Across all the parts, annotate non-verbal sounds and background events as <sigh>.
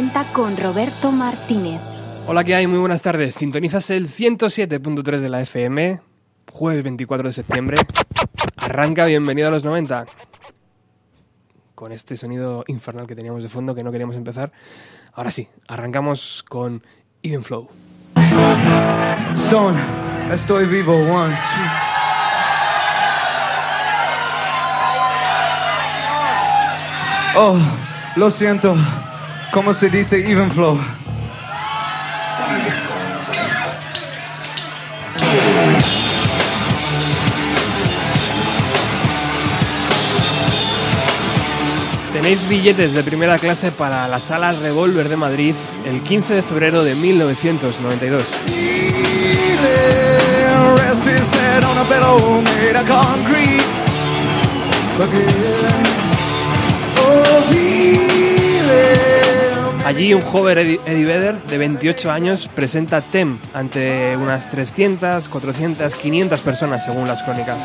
a los 90 con Roberto Martínez. Hola, ¿qué hay? Muy buenas tardes. Sintonizas el 107.3 de la FM, jueves 24 de septiembre. Arranca Bienvenido a los 90. Con este sonido infernal que teníamos de fondo que no queríamos empezar. Ahora sí, arrancamos con Even Flow. Stone, estoy vivo, one, Oh, lo siento. ¿Cómo se dice even flow? Tenéis billetes de primera clase para la sala Revolver de Madrid el 15 de febrero de 1992. Allí un joven Eddie Vedder de 28 años presenta TEM ante unas 300, 400, 500 personas según las crónicas.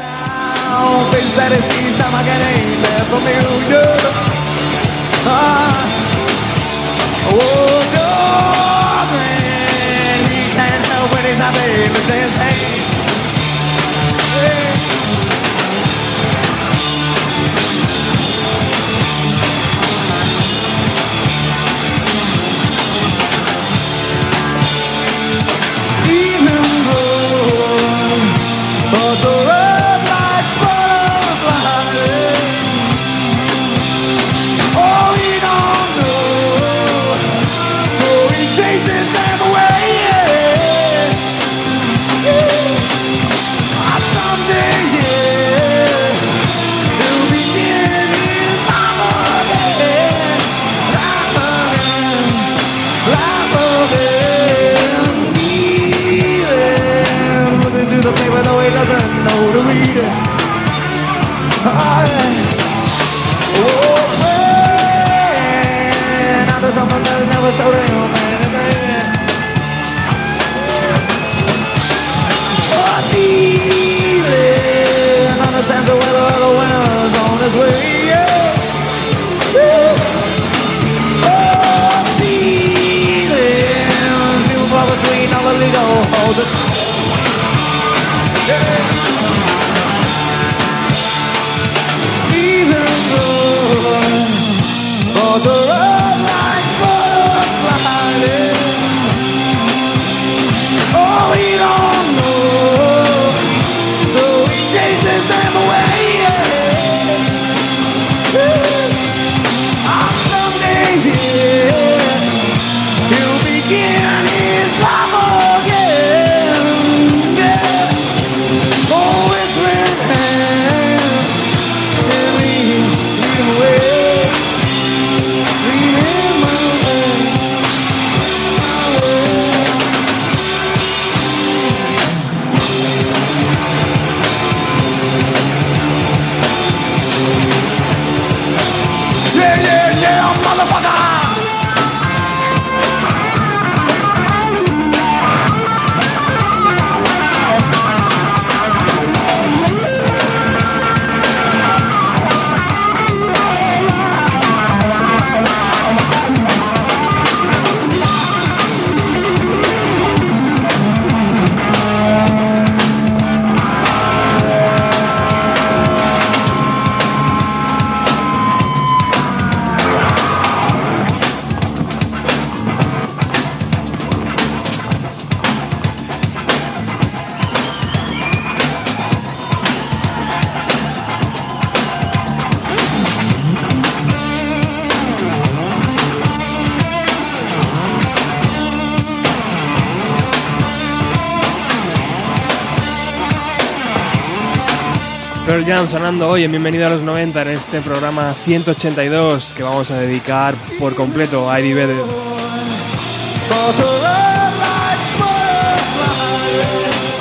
Pearl Jam sonando hoy en Bienvenido a los 90 en este programa 182 que vamos a dedicar por completo a Eddie Vedder.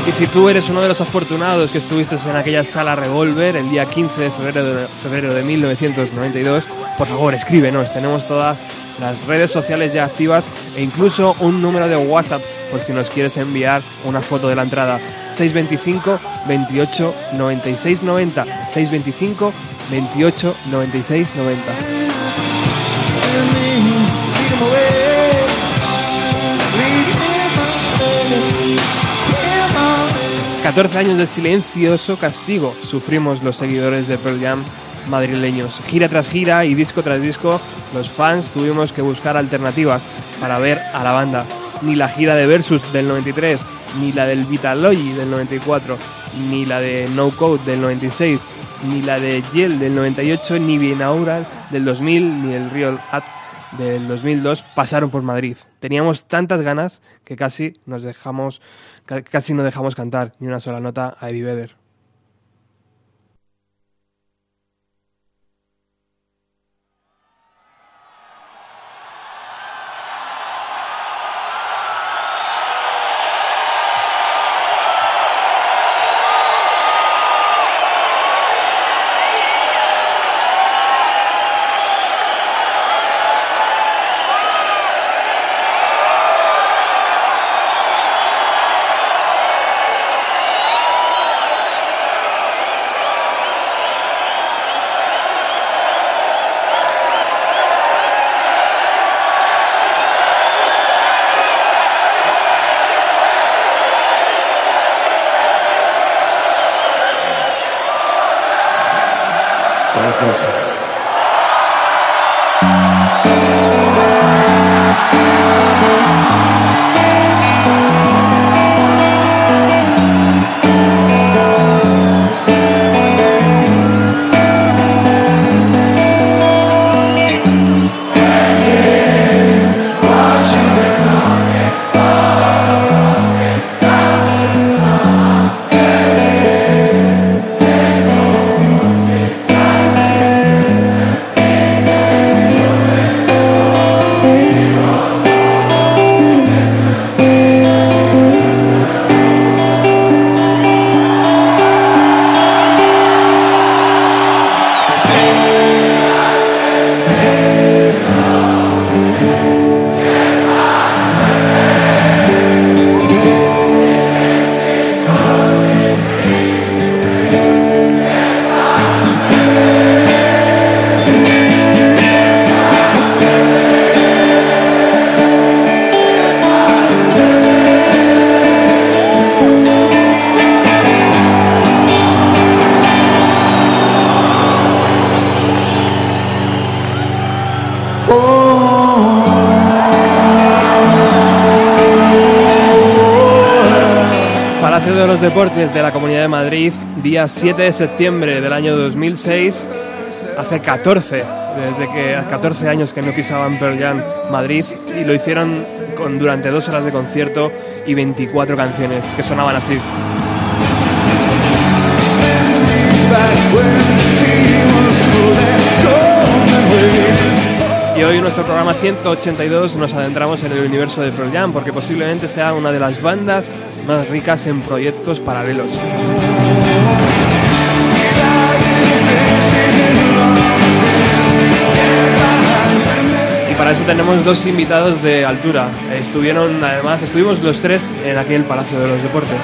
Y si tú eres uno de los afortunados que estuviste en aquella sala Revolver el día 15 de febrero de, febrero de 1992, por favor escríbenos, tenemos todas las redes sociales ya activas e incluso un número de WhatsApp por si nos quieres enviar una foto de la entrada. 625 28 96 90. 625 28 96 90. 14 años de silencioso castigo sufrimos los seguidores de Pearl Jam madrileños. Gira tras gira y disco tras disco, los fans tuvimos que buscar alternativas para ver a la banda. Ni la gira de Versus del 93, ni la del Vitalogy del 94, ni la de No Code del 96, ni la de Yell del 98, ni Binaural del 2000, ni el Real At del 2002 pasaron por Madrid. Teníamos tantas ganas que casi nos dejamos, casi no dejamos cantar ni una sola nota a Eddie Vedder. Deportes de la Comunidad de Madrid, día 7 de septiembre del año 2006, hace 14, desde que 14 años que no pisaban Pearl Jam Madrid y lo hicieron con, durante dos horas de concierto y 24 canciones que sonaban así. Y hoy en nuestro programa 182 nos adentramos en el universo de Pearl Jam porque posiblemente sea una de las bandas más ricas en proyectos paralelos. Y para eso tenemos dos invitados de altura. Estuvieron, además, estuvimos los tres en aquel Palacio de los Deportes.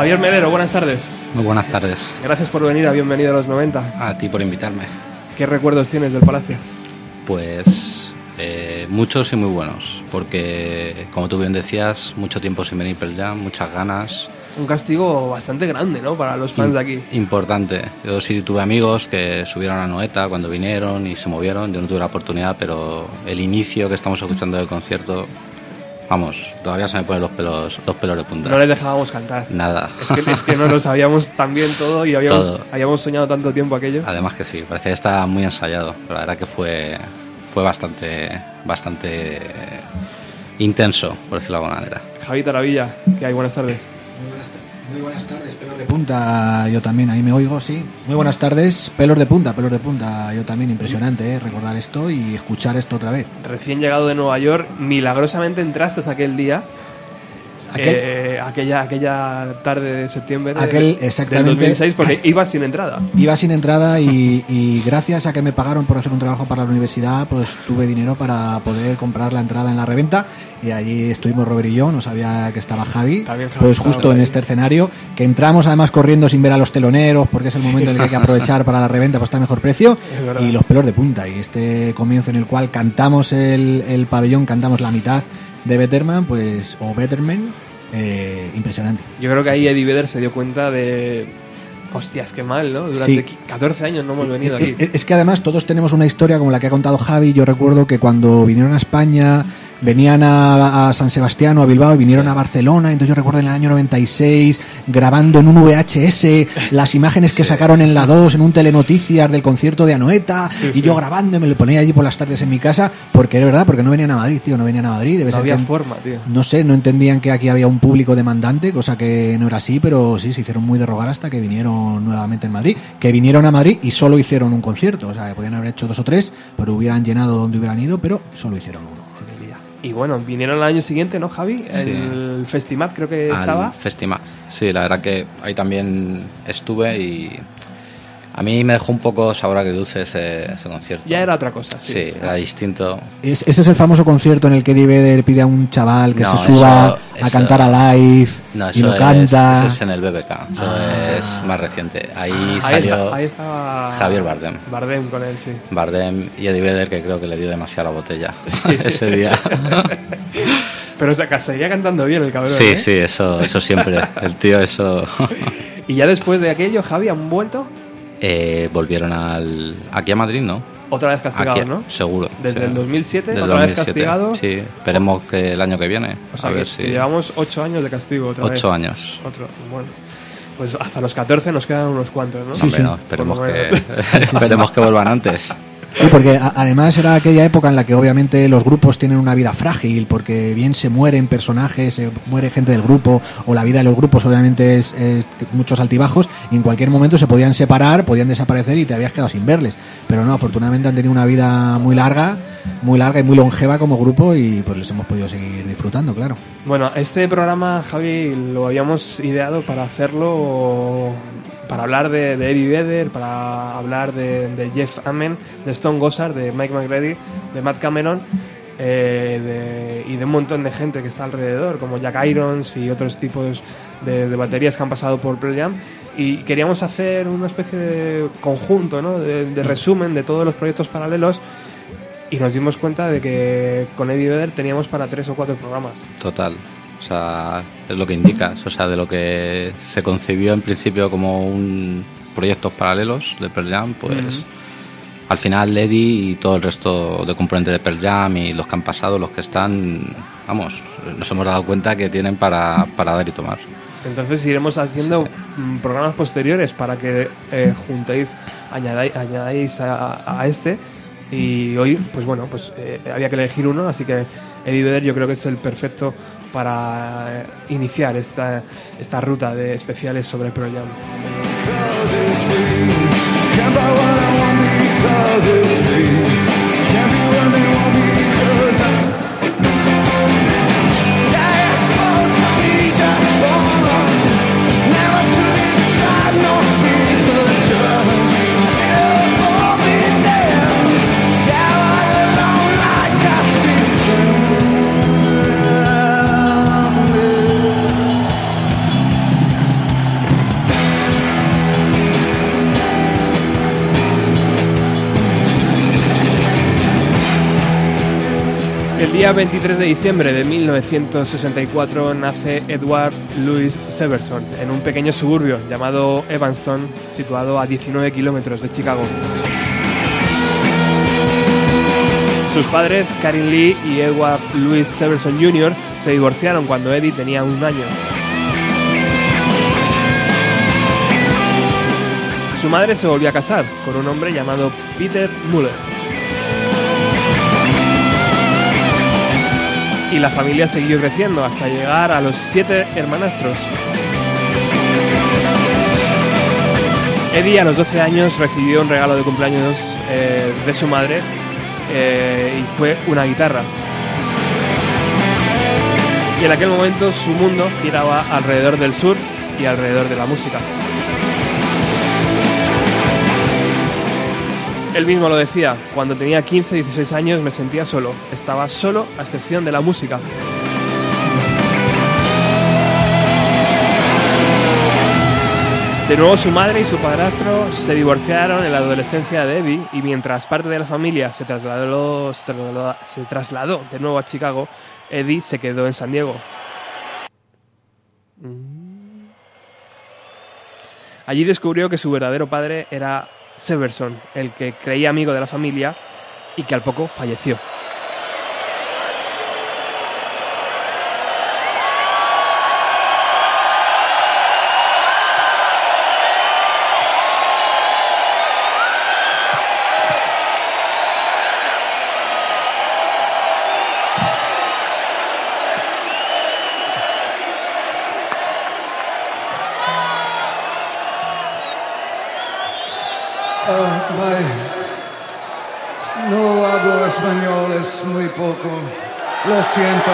Javier Melero, buenas tardes. Muy buenas tardes. Gracias por venir a Bienvenido a los 90. A ti por invitarme. ¿Qué recuerdos tienes del Palacio? Pues eh, muchos y muy buenos, porque como tú bien decías, mucho tiempo sin venir per Jam, muchas ganas. Un castigo bastante grande, ¿no? Para los fans de aquí. Importante. Yo sí tuve amigos que subieron a Noeta cuando vinieron y se movieron. Yo no tuve la oportunidad, pero el inicio que estamos escuchando del concierto vamos, todavía se me ponen los pelos, los pelos de punta. No les dejábamos cantar. Nada. Es que, es que no lo sabíamos <laughs> tan bien todo y habíamos, Todo. habíamos soñado tanto tiempo aquello. Además que sí, parecía que estaba muy ensayado, pero la verdad que fue, fue bastante, bastante intenso, por decirlo de alguna manera. Javi Taravilla, que hay buenas tardes. Muy buenas tardes, pelos de yo también, ahí me oigo, sí. Muy buenas tardes, pelos de punta, pelos de punta, yo también, impresionante, ¿eh? recordar esto y escuchar esto otra vez. Recién llegado de Nueva York, milagrosamente entraste aquel día. Aquel- eh, aquella, aquella tarde de septiembre de- Aquel, del exactamente. 2006, porque ibas sin entrada. Iba sin entrada y, y gracias a que me pagaron por hacer un trabajo para la universidad, pues tuve dinero para poder comprar la entrada en la reventa y allí estuvimos Robert y yo, no sabía que estaba Javi, Javi pues justo en este escenario, que entramos además corriendo sin ver a los teloneros porque es el momento en el que hay que aprovechar para la reventa, pues está a mejor precio y los pelos de punta y este comienzo en el cual cantamos el, el pabellón, cantamos la mitad de Betterman, pues o Betterman, eh, impresionante. Yo creo que ahí Eddie Vedder se dio cuenta de. Hostias, qué mal, ¿no? Durante Sí. 14 años no hemos venido aquí. Eh, eh, Es que además todos tenemos una historia como la que ha contado Javi. Yo recuerdo que cuando vinieron a España, venían a, a San Sebastián o a Bilbao y vinieron a Barcelona. Entonces yo recuerdo en el año 96 grabando en un VHS <laughs> las imágenes que sacaron en la 2 en un telenoticias del concierto de Anoeta. y yo grabando y me lo ponía allí por las tardes en mi casa porque era verdad, porque no venían a Madrid, tío, no venían a Madrid. Debe No ser había que- forma, tío. no sé, no entendían que aquí había un público demandante, cosa que no era así, pero sí, se hicieron muy de rogar hasta que vinieron nuevamente en Madrid. Que vinieron a Madrid y solo hicieron un concierto, o sea, que podían haber hecho dos o tres, pero hubieran llenado donde hubieran ido, pero solo hicieron uno aquel día. Y bueno, vinieron el año siguiente, ¿no, Javi? Sí. El Festimat creo que Al estaba. Festimaz. Sí, la verdad que ahí también estuve y a mí me dejó un poco sabor agridulce ese, ese concierto. Ya era otra cosa, sí. Sí, era distinto. Es- ese es el famoso concierto en el que Eddie Vedder pide a un chaval que No, se suba eso- a eso- cantar a live No, y lo es, canta. eso es en el BBK. Eso Ah. es, es más reciente. Ahí Ahí, salió está- ahí estaba Javier Bardem. Bardem con él, sí. Bardem y Eddie Vedder, que creo que le dio demasiada botella <laughs> <laughs> ese día. Pero o sea, que seguía cantando bien el cabrón. sí, ¿eh? sí, eso, eso siempre. El tío, eso. <laughs> Y ya después de aquello, Javi, han vuelto Eh, volvieron al, aquí a Madrid, ¿no? otra vez castigados, Aquí, ¿no? Seguro. Desde sí. el 2007, Desde otra vez 2007, castigado. Sí, esperemos que el año que viene. O sea, a que, ver que si. llevamos ocho años de castigo otra vez. Ocho años. Otro, bueno. Pues hasta los 14 nos quedan unos cuantos, ¿no? Hombre, no, <laughs> esperemos, Por lo que, menos. <laughs> esperemos que vuelvan antes. <laughs> Sí, porque además era aquella época en la que obviamente los grupos tienen una vida frágil, porque bien se mueren personajes, se muere gente del grupo, o la vida de los grupos obviamente es, es muchos altibajos, y en cualquier momento se podían separar, podían desaparecer y te habías quedado sin verles. Pero no, afortunadamente han tenido una vida muy larga, muy larga y muy longeva como grupo, y pues les hemos podido seguir disfrutando, claro. Bueno, este programa, Javi, lo habíamos ideado para hacerlo, para hablar de, Eddie Vedder, para hablar de, Jeff Amen, de Stone Gossard, de Mike McReady, de Matt Cameron eh, y de un montón de gente que está alrededor, como Jack Irons y otros tipos de, de baterías que han pasado por Pearl Jam. Y queríamos hacer una especie de conjunto, ¿no? de resumen de todos los proyectos paralelos. Y nos dimos cuenta de que con Eddie Vedder teníamos para tres o cuatro programas. Total. O sea, es lo que indicas. O sea, de lo que se concibió en principio como un proyectos paralelos de Pearl Jam, pues al final Eddie y todo el resto de componentes de Pearl Jam y los que han pasado, los que están, vamos, nos hemos dado cuenta que tienen para, para dar y tomar. Entonces iremos haciendo mm, programas posteriores para que eh, juntéis, añadáis, añadáis a, a este. Y hoy, pues bueno, pues eh, había que elegir uno, así que Eddie Vedder yo creo que es el perfecto para iniciar esta, esta ruta de especiales sobre Pearl Jam. El día 23 de diciembre de 1964 nace Edward Louis Severson en un pequeño suburbio llamado Evanston, situado a 19 kilómetros de Chicago. Sus padres, Karin Lee y Edward Louis Severson Jr., se divorciaron cuando Eddie tenía un año. Su madre se volvió a casar con un hombre llamado Peter Muller. Y la familia siguió creciendo hasta llegar a los siete hermanastros. Eddie a los 12 años recibió un regalo de cumpleaños eh, de su madre eh, y fue una guitarra. Y en aquel momento su mundo giraba alrededor del surf y alrededor de la música. Él mismo lo decía, cuando tenía 15, 16 años me sentía solo, estaba solo a excepción de la música. De nuevo su madre y su padrastro se divorciaron en la adolescencia de Eddie y mientras parte de la familia se trasladó, se trasladó, se trasladó de nuevo a Chicago, Eddie se quedó en San Diego. Mm. Allí descubrió que su verdadero padre era Severson, el que creía amigo de la familia y que al poco falleció. Lo siento.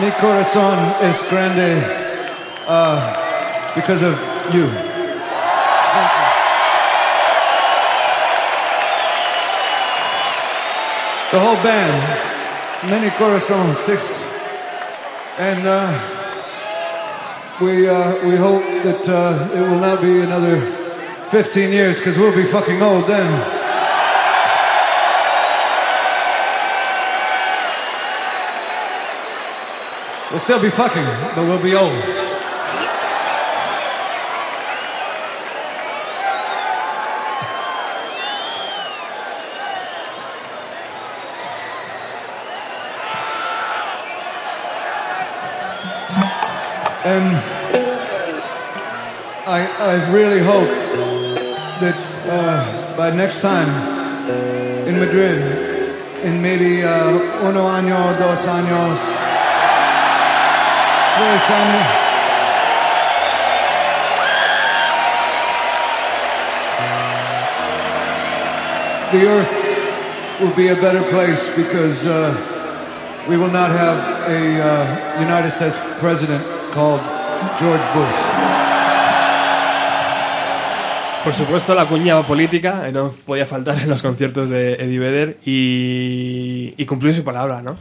Mi corazón es grande ah, because of you. The whole band, many corazones, six and uh, we uh, we hope that uh, it will not be another 15 years because we'll be fucking old then. We'll still be fucking, but we'll be old. And I, I really hope that uh, by next time in Madrid, in maybe uh, uno año, dos años, tres años, the earth will be a better place because uh, we will not have a uh, United States president called George Bush. Por supuesto, la cuña política eh, no podía faltar en los conciertos de Eddie Vedder y, y cumplió su palabra, ¿no?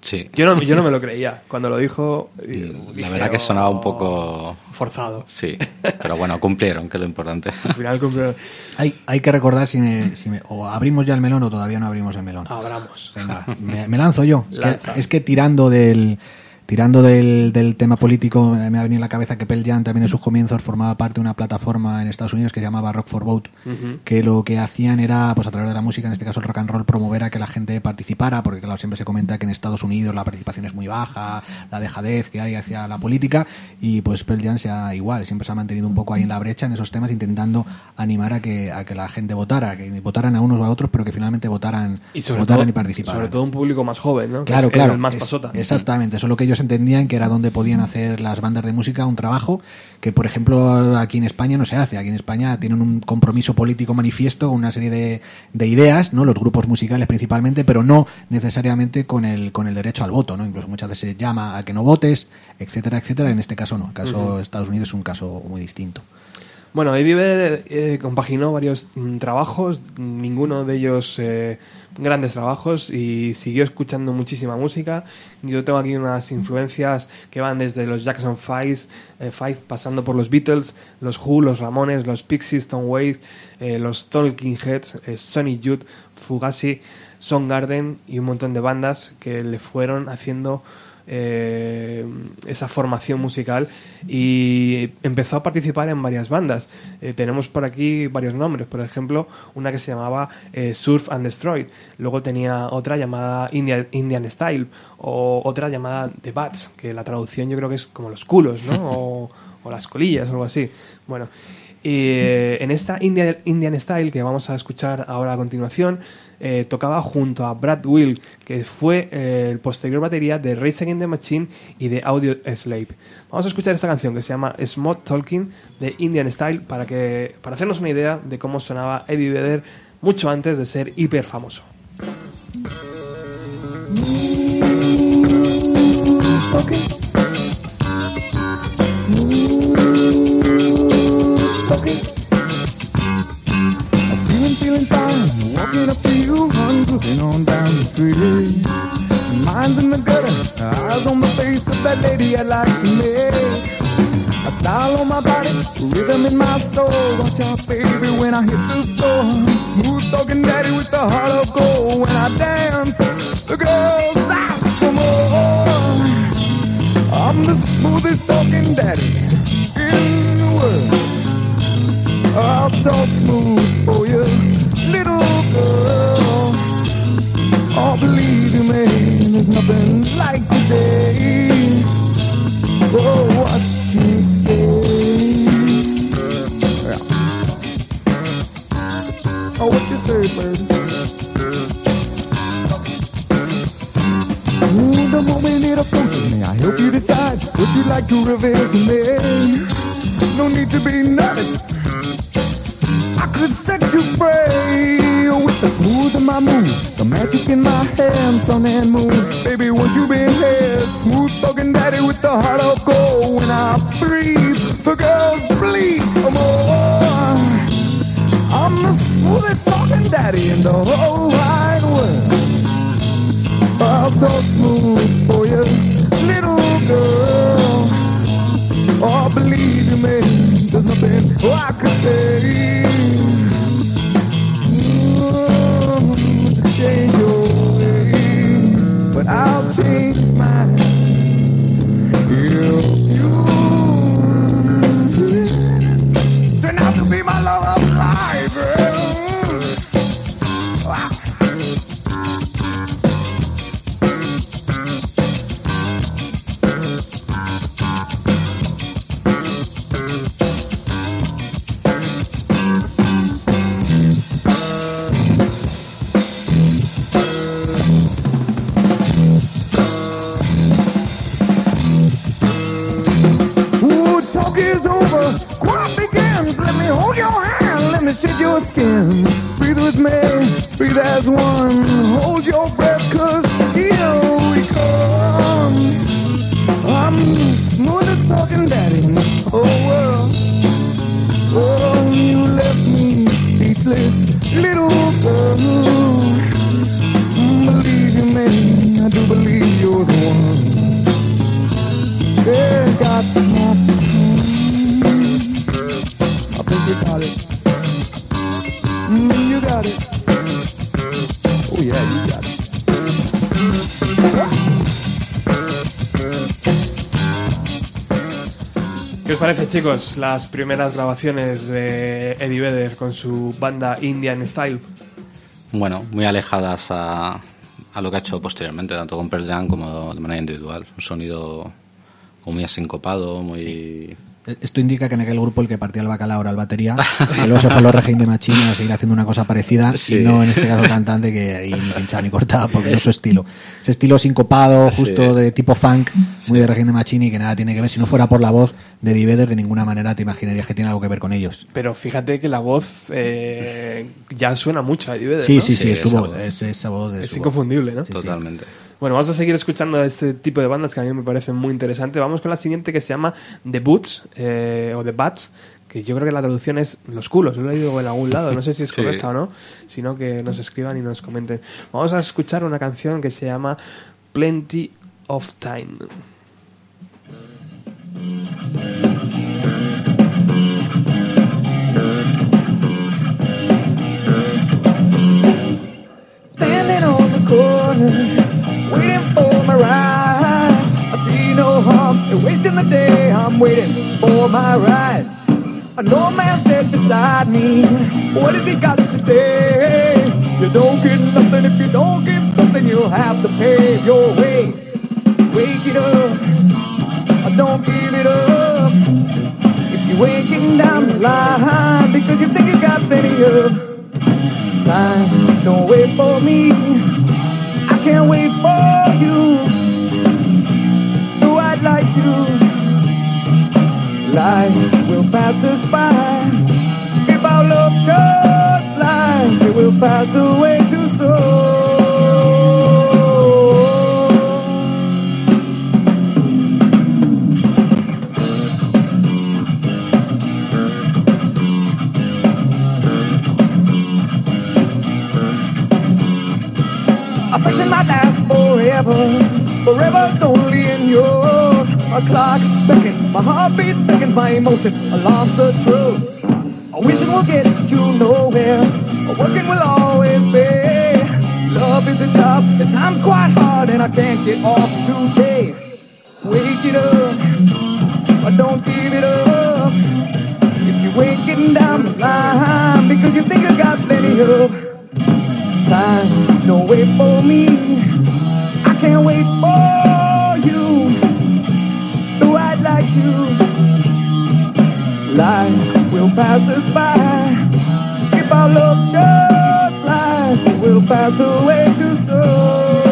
Sí. Yo no, yo no me lo creía. Cuando lo dijo, <laughs> La verdad que sonaba un "Oh, poco... forzado. Sí, pero bueno, cumplieron, que es lo importante. Al final cumplió. Hay, hay que recordar si me, si me- o abrimos ya el melón o todavía no abrimos el melón. Abramos. Venga, me, me lanzo yo. Es que, Lanza. es que tirando del tirando del, del tema político eh, me ha venido a la cabeza que Pearl Jam también en sus comienzos formaba parte de una plataforma en Estados Unidos que se llamaba Rock for Vote, que lo que hacían era, pues a través de la música, en este caso el rock and roll, promover a que la gente participara, porque claro, siempre se comenta que en Estados Unidos la participación es muy baja, la dejadez que hay hacia la política, y pues Pearl Jam sea igual, siempre se ha mantenido un poco ahí en la brecha en esos temas, intentando animar a que, a que la gente votara, que votaran a unos o a otros, pero que finalmente votaran, Y sobre, votaran todo, y participaran. sobre todo un público más joven, ¿no? Que Claro, es claro. El más es- pasota. Exactamente, eso es lo que ellos entendían que era donde podían hacer las bandas de música un trabajo que, por ejemplo, aquí en España no se hace. Aquí en España tienen un compromiso político manifiesto, una serie de, de ideas, ¿no? Los grupos musicales principalmente, pero no necesariamente con el, con el derecho al voto, ¿no? Incluso muchas veces se llama a que no votes, etcétera, etcétera. En este caso no. El caso de Estados Unidos es un caso muy distinto. Bueno, Vedder eh, compaginó varios mm, trabajos, ninguno de ellos eh, grandes trabajos y siguió escuchando muchísima música. Yo tengo aquí unas influencias que van desde los Jackson Five, eh, Five pasando por los Beatles, los Who, los Ramones, los Pixies, Stone Waits, eh, los Talking Heads, eh, Sonny Youth, Fugazi, Soundgarden y un montón de bandas que le fueron haciendo eh, esa formación musical y empezó a participar en varias bandas. Eh, tenemos por aquí varios nombres, por ejemplo, una que se llamaba eh, Surf and Destroy, luego tenía otra llamada Indian, Indian Style o otra llamada The Bats, que la traducción yo creo que es como los culos, ¿no? <laughs> o, o las colillas o algo así. Bueno, y eh, en esta Indian, Indian Style que vamos a escuchar ahora a continuación, eh, tocaba junto a Brad Will, que fue eh, el posterior batería de Race Against the Machine y de Audio Slave. Vamos a escuchar esta canción que se llama Smooth Talking de Indian Style para, que, para hacernos una idea de cómo sonaba Eddie Vedder mucho antes de ser hiper famoso. Okay. I'm feeling, fine. Walking up to you, honey, on down the street. Mind's in the gutter, eyes on the face of that lady I'd like to meet. A style on my body, rhythm in my soul. Watch out, baby, when I hit the floor. Smooth talking daddy with the heart of gold. When I dance, the girls ask for more. I'm the smoothest talking daddy in the world. I'll talk smooth for you, little girl. Oh, believe you me, there's nothing like today. Oh, what you say? Yeah. Oh, what you say, baby? Ooh, the moment it approaches me, I help you decide what you'd like to reveal to me. No need to be nervous. I could set you free with the smooth in my move, the magic in my hand, sun and moon. Baby, once you been here, smooth talking daddy with the heart of gold. When I breathe, the girls bleed. Oh, more. I'm the smoothest talking daddy in the whole wide world. I'll talk smooth for you, little girl. Oh, believe me, there's nothing I could say I'll change. Chicos, las primeras grabaciones de Eddie Vedder con su banda Indian Style? Bueno, muy alejadas a, a lo que ha hecho posteriormente, tanto con Pearl Jam como de manera individual. Un sonido muy asincopado, muy... Esto indica que en aquel grupo el que partía el bacalao era el batería, y luego se fue a los <laughs> Reggae de Machine a seguir haciendo una cosa parecida, Sí. y no en este caso cantante que ahí ni pinchaba ni cortaba, porque no es su estilo. Ese estilo sincopado, justo Sí. de tipo funk, muy de Reggae de Machine y que nada tiene que ver. Si no fuera por la voz de Eddie Vedder, de ninguna manera te imaginarías que tiene algo que ver con ellos. Pero fíjate que la voz eh, ya suena mucho a Eddie Vedder, Sí, ¿no? sí, sí, Sí, es su voz, voz. es esa voz de Es su voz. inconfundible, ¿no? Sí, sí. Totalmente. Bueno, vamos a seguir escuchando este tipo de bandas que a mí me parecen muy interesantes. Vamos con la siguiente que se llama The Boots eh, o The Bats, que yo creo que la traducción es los culos. Lo he leído en algún lado, no sé si es <laughs> Sí. correcta o no, sino que nos escriban y nos comenten. Vamos a escuchar una canción que se llama Plenty of Time. Standing on the corner, waiting for my ride. I see no harm in wasting the day. I'm waiting for my ride. An old man sat beside me. What has he got to say? You don't get nothing if you don't give something. You'll have to pave your way. Wake it up. I don't give it up. If you're waking down the line because you think you got plenty of time, don't wait for me. I can't wait Life will pass us by. If our love just lies, it will pass away too soon. I'm pressing my last forever. Forever's only in your clock beckons. My heartbeat seconds, my emotion. I lost the truth. A wishing will get you nowhere. A working will always be. Love is the top. The time's quite hard and I can't get off today. Wake it up, but don't give it up. If you're waking down the line because you think you got plenty of time. Don't wait for me. I can't wait for Life will pass us by. If our love just lies, it will pass away too soon.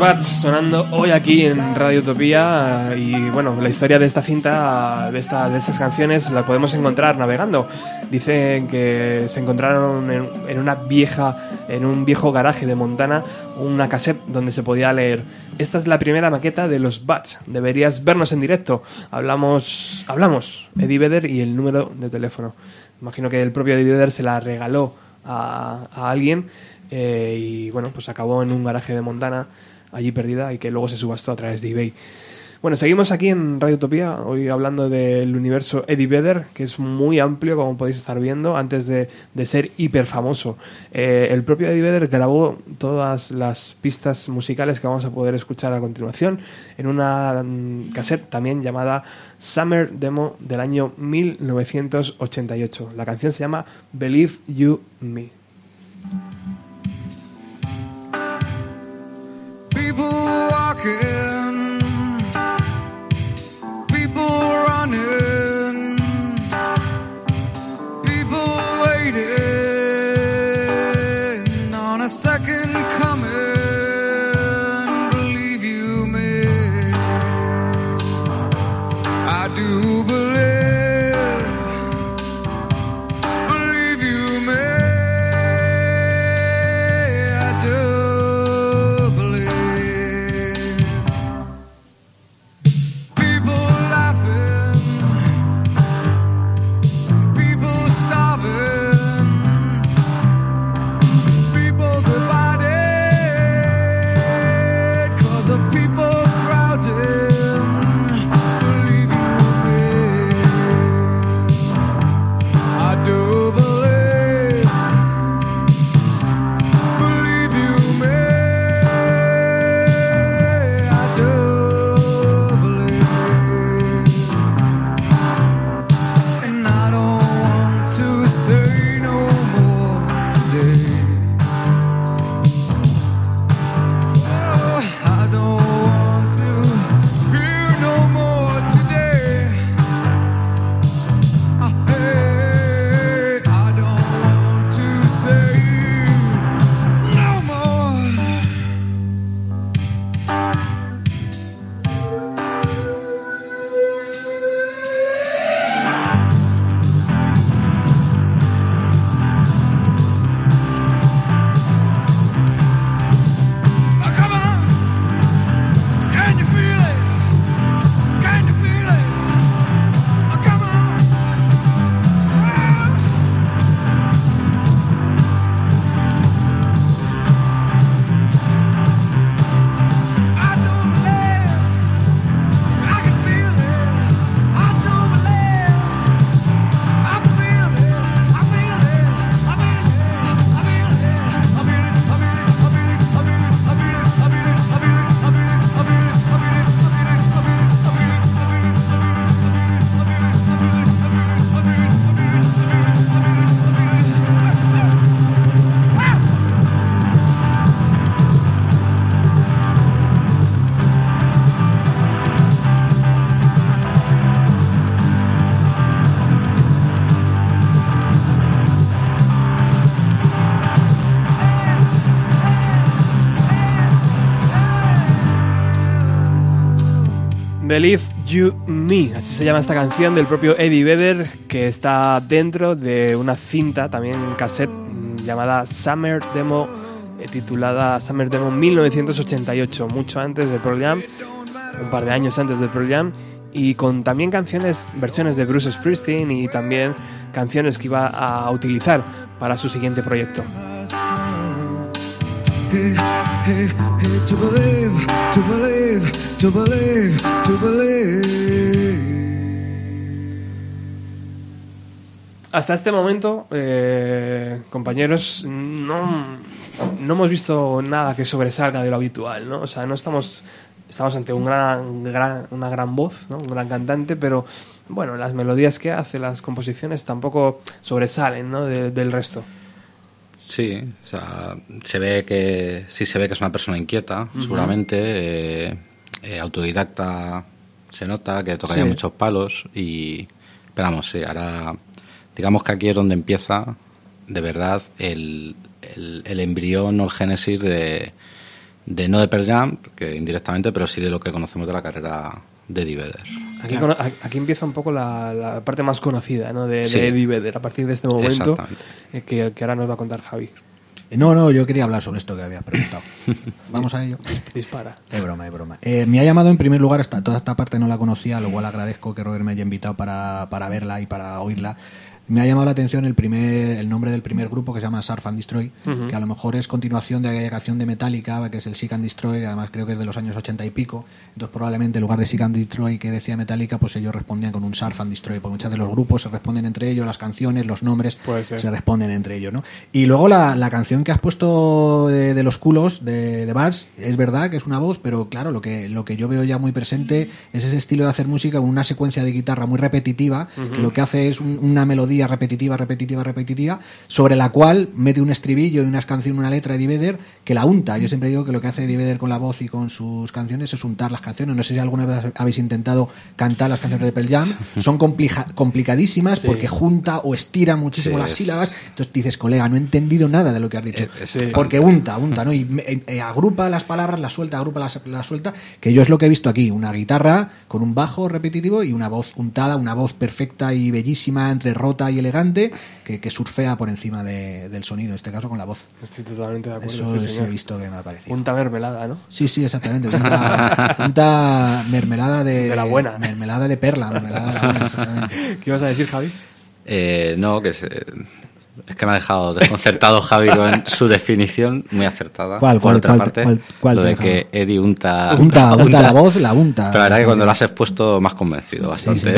Bats sonando hoy aquí en Radio Utopía y bueno, la historia de esta cinta, de, esta, de estas canciones, la podemos encontrar navegando. Dicen que se encontraron en, una vieja, en un viejo garaje de Montana, una cassette donde se podía leer. Esta es la primera maqueta de los Bats. Deberías vernos en directo. Hablamos, hablamos, Eddie Vedder y el número de teléfono. Imagino que el propio Eddie Vedder se la regaló a, a alguien eh, y bueno, pues acabó en un garaje de Montana, allí perdida, y que luego se subastó a través de eBay. Bueno, seguimos aquí en Radio Utopía, hoy hablando del universo Eddie Vedder, que es muy amplio, como podéis estar viendo, antes de, de ser hiper famoso. Eh, el propio Eddie Vedder grabó todas las pistas musicales que vamos a poder escuchar a continuación en una mm, cassette también llamada Summer Demo del año 1988. La canción se llama Believe You Me. People walking, people running, se llama esta canción del propio Eddie Vedder, que está dentro de una cinta, también en cassette, mm, llamada Summer Demo, eh, titulada Summer Demo 1988, mucho antes de Pearl Jam, un par de años antes de Pearl Jam, y con también canciones, versiones de Bruce Springsteen y también canciones que iba a utilizar para su siguiente proyecto. Hasta este momento, eh, compañeros, no, no hemos visto nada que sobresalga de lo habitual, ¿no? O sea, no estamos, estamos ante un gran, gran- una gran voz, ¿no? Un gran cantante, pero bueno, las melodías que hace, las composiciones tampoco sobresalen, ¿no? de- del resto. Sí, o sea, se ve que sí se ve que es una persona inquieta, seguramente, eh, eh, autodidacta, se nota que tocaría Sí. muchos palos y, esperamos, sí, ahora, digamos que aquí es donde empieza de verdad el, el, el embrión o el génesis de, de no de Pearl Jam, que indirectamente, pero sí de lo que conocemos de la carrera de Eddie Vedder. Aquí, cono- a- aquí empieza un poco la, la parte más conocida ¿no? de, de Sí. Eddie Vedder a partir de este momento eh, que, que ahora nos va a contar Javi. Eh, No, no, yo quería hablar sobre esto que había preguntado. <laughs> Vamos a ello. Dispara. Es broma, es broma. Eh, me ha llamado en primer lugar, hasta toda esta parte no la conocía, lo cual agradezco que Robert me haya invitado para, para verla y para oírla. Me ha llamado la atención el primer el nombre del primer grupo que se llama Surf and Destroy, que a lo mejor es continuación de aquella canción de Metallica, que es el Seek and Destroy, además creo que es de los años 80 y pico. Entonces probablemente en lugar de Seek and Destroy que decía Metallica, pues ellos respondían con un Surf and Destroy, porque muchos de los grupos se responden entre ellos, las canciones, los nombres se responden entre ellos, ¿no? Y luego la, la canción que has puesto de, de los culos de, de Bats, es verdad que es una voz, pero claro, lo que, lo que yo veo ya muy presente es ese estilo de hacer música con una secuencia de guitarra muy repetitiva, que lo que hace es un- una melodía repetitiva, repetitiva, repetitiva, sobre la cual mete un estribillo y unas canciones, una letra de Eddie Vedder que la unta. Yo siempre digo que lo que hace Eddie Vedder con la voz y con sus canciones es untar las canciones. No sé si alguna vez habéis intentado cantar las canciones de Pearl Jam. Son complica- complicadísimas Sí. porque junta o estira muchísimo Sí, las es- sílabas. Entonces dices, colega, no he entendido nada de lo que has dicho. Eh, sí. Porque unta, unta, ¿no? Y eh, eh, agrupa las palabras, las suelta, agrupa las, las suelta. Que yo es lo que he visto aquí: una guitarra con un bajo repetitivo y una voz untada, una voz perfecta y bellísima, entre rota y elegante, que, que surfea por encima de- del sonido, en este caso con la voz. Estoy totalmente de acuerdo. Eso sí, sí señor. he visto que me ha parecido. Punta mermelada, ¿no? Sí, sí, exactamente. <laughs> Unta, unta mermelada de, De la buena. Mermelada de perla, mermelada de la buena, exactamente. ¿Qué ibas a decir, Javi? Eh, no, que se- es que me ha dejado desconcertado <laughs> Javi con su definición, muy acertada. ¿Cuál, por cuál, otra cuál- parte, cuál- cuál lo de que Eddie unta, Unta, unta la voz, la unta. Pero la verdad que cuando lo has expuesto más convencido bastante.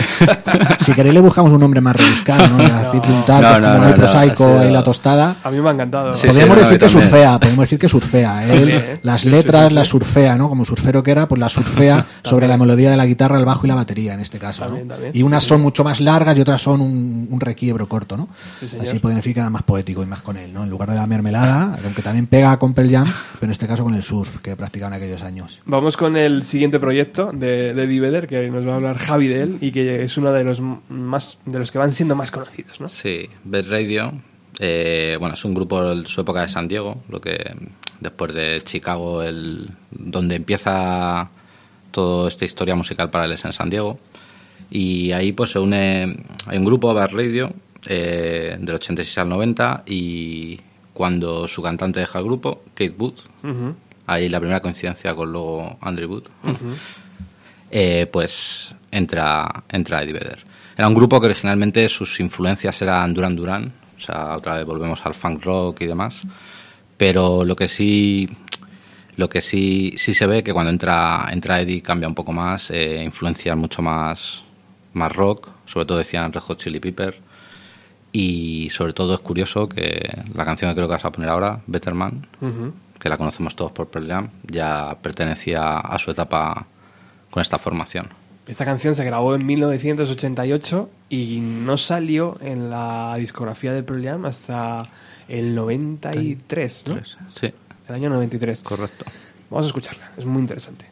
Si queréis le buscamos un nombre más rebuscado, ¿no? <laughs> La decir untar, No, es no, como no, muy no, prosaico sido- ahí la tostada. A mí me ha encantado. Sí, podríamos decir que también. surfea, podríamos decir que surfea. Él las sí, sí, letras sí, las sí. surfea, ¿no? Como surfero que era, pues las surfea <laughs> sobre la melodía de la guitarra, el bajo y la batería en este caso, ¿no? También, también. Y unas Sí, son mucho más largas y otras son un, un requiebro corto, ¿no? Sí. Así pueden decir que era más poético y más con él, ¿no? En lugar de la mermelada, aunque también pega con Pearl Jam, pero en este caso con el surf que practicaban en aquellos años. Vamos con el siguiente proyecto de, de Eddie Vedder, que nos va a hablar Javi de él y que es uno de los más de los que van siendo más conocidos, ¿no? Sí, Bad Radio. eh, bueno, es un grupo de su época de San Diego, lo que después de Chicago, el, donde empieza toda esta historia musical para él es en San Diego. Y ahí pues se une, hay un grupo, Bad Radio, eh, del 86 al 90, y cuando su cantante deja el grupo, Kate Booth, Ujú. ahí la primera coincidencia con luego Andrew Wood, <laughs> eh, pues entra, entra Eddie Vedder. Era un grupo que originalmente sus influencias eran Duran Duran, o sea, otra vez volvemos al funk rock y demás, pero lo que sí lo que sí, sí se ve que cuando entra, entra Eddie cambia un poco más, eh, influencias mucho más, más rock, sobre todo decían Red Hot Chili Pepper, y sobre todo es curioso que la canción que creo que vas a poner ahora, Better Man, que la conocemos todos por Pearl Jam, ya pertenecía a su etapa con esta formación. Esta canción se grabó en 1988 y no salió en la discografía de Pearl Jam hasta el 93, ¿no? Sí, El año 93. correcto. Vamos a escucharla, es muy interesante.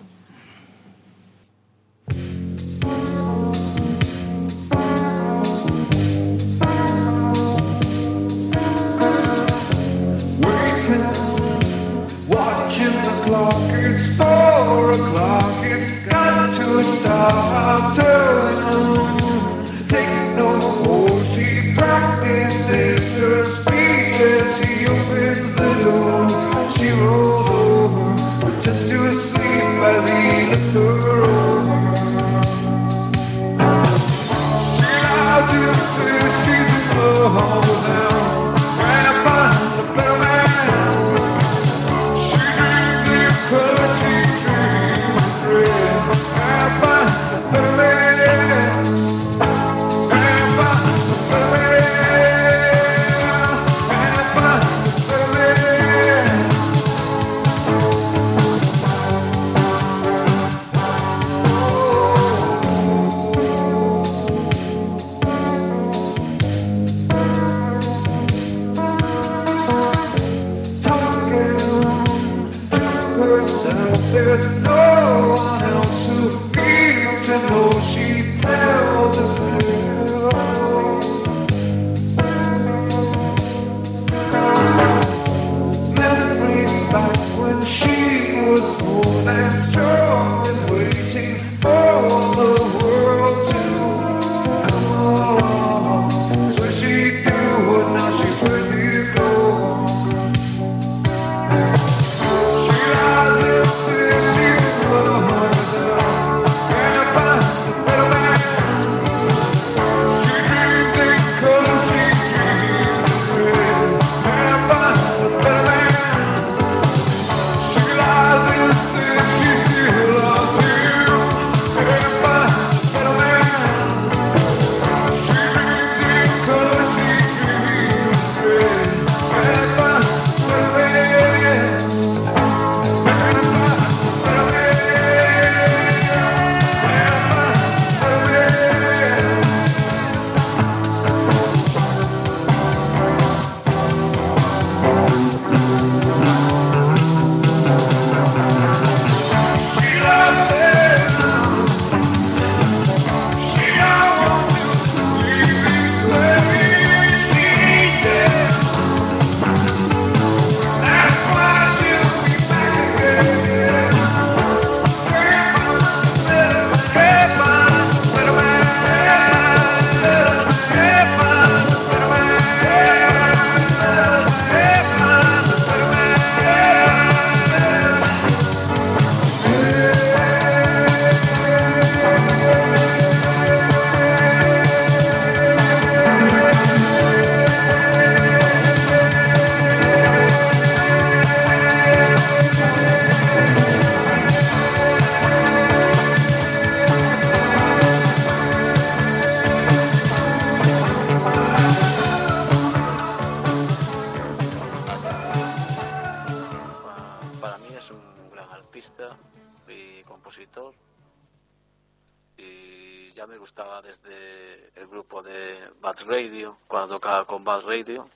Radio,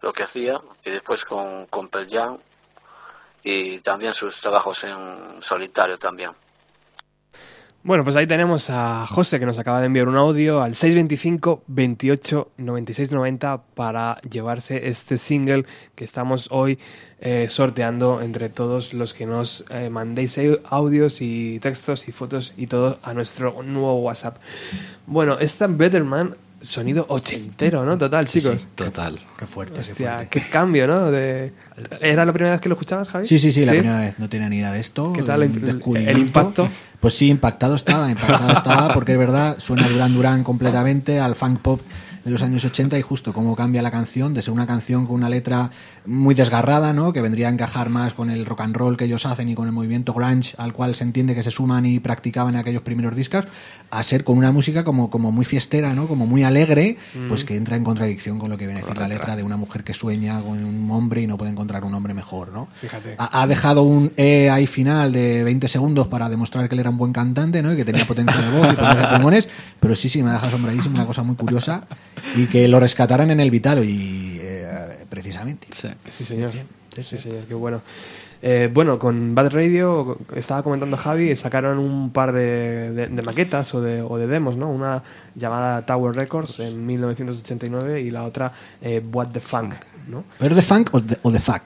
lo que hacía, y después con, con Pearl Jam, y también sus trabajos en solitario también. Bueno, pues ahí tenemos a José que nos acaba de enviar un audio al 625 28 96 90 para llevarse este single que estamos hoy eh, sorteando entre todos los que nos eh, mandéis audios y textos y fotos y todo a nuestro nuevo WhatsApp. Bueno, esta Betterman sonido ochentero, ¿no? Total, chicos. Total. Qué fuerte. Hostia, qué cambio, ¿no? De... ¿Era la primera vez que lo escuchabas, Javi? Sí, sí, sí, la primera vez. No tenía ni idea de esto. ¿Qué tal el- el impacto? Pues sí, impactado estaba, impactado estaba, porque es verdad, suena Duran Duran completamente al funk pop de los años 80 y justo cómo cambia la canción, de ser una canción con una letra muy desgarrada, ¿no? que vendría a encajar más con el rock and roll que ellos hacen y con el movimiento grunge al cual se entiende que se suman y practicaban en aquellos primeros discos, a ser con una música como, como muy fiestera, ¿no? como muy alegre, pues que entra en contradicción con lo que viene a decir la letra de una mujer que sueña con un hombre y no puede encontrar un hombre mejor. ¿no? Fíjate. Ha, ha dejado un E ahí final de 20 segundos para demostrar que él era un buen cantante, ¿no? Y que tenía potencia de voz y potencia de pulmones, pero sí, sí, me deja asombradísimo, una cosa muy curiosa, <laughs> y que lo rescataran en el Vitalo, y eh, precisamente. Sí. Sí, señor. Sí, señor, qué bueno. Eh, bueno, con Bad Radio, estaba comentando Javi, sacaron un par de, de- de maquetas o de, o de demos, ¿no? Una llamada Tower Records en 1989 y la otra eh, What the Funk, ¿no? ¿Es de funk o de, o de fuck?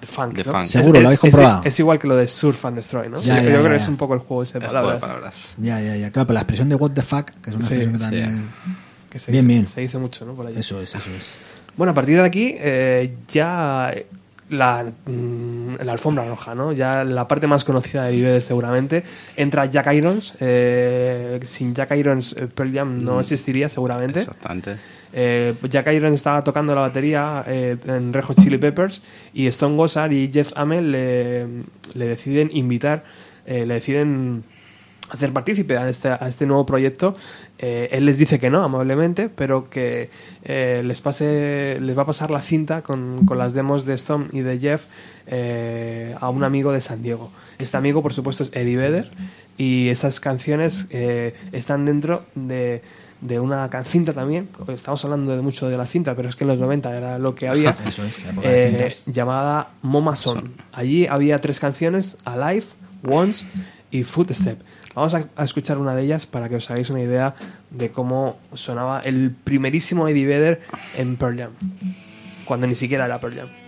The Funk, The ¿no? Funk. Seguro, Es- lo habéis es- comprobado. Es, igual que lo de Surf and Destroy, ¿no? Ya, Yo ya, creo ya, que es un poco el juego ese de juego de palabras. palabras. Ya, ya, ya. Claro, pero la expresión de what the fuck, que es una Sí, expresión que sí. Que se Bien, dice, bien. Se dice mucho, ¿no? Por allí. Eso es, eso es. Bueno, a partir de aquí eh, ya la, mm, la alfombra roja, ¿no? Ya la parte más conocida de Vive seguramente. Entra Jack Irons. eh, sin Jack Irons, eh, Pearl Jam no Mm. existiría seguramente. Exactamente. Eh, Jack Irons estaba tocando la batería eh, en Red Hot Chili Peppers y Stone Gossard y Jeff Amell le, le deciden invitar, eh, le deciden hacer partícipe a este, a este nuevo proyecto. Eh, él les dice que no, amablemente, pero que eh, les pase, les va a pasar la cinta con, con las demos de Stone y de Jeff eh, a un amigo de San Diego. Este amigo, por supuesto, es Eddie Vedder y esas canciones eh, están dentro de, de una cinta también. Estamos hablando de mucho de la cinta, pero es que en los 90 era lo que había. <laughs> Eso es, eh, llamada Moma Son. Allí había tres canciones, Alive, Once y Footstep. Vamos a, escuchar una de ellas para que os hagáis una idea de cómo sonaba el primerísimo Eddie Vedder en Pearl Jam. Cuando ni siquiera era Pearl Jam.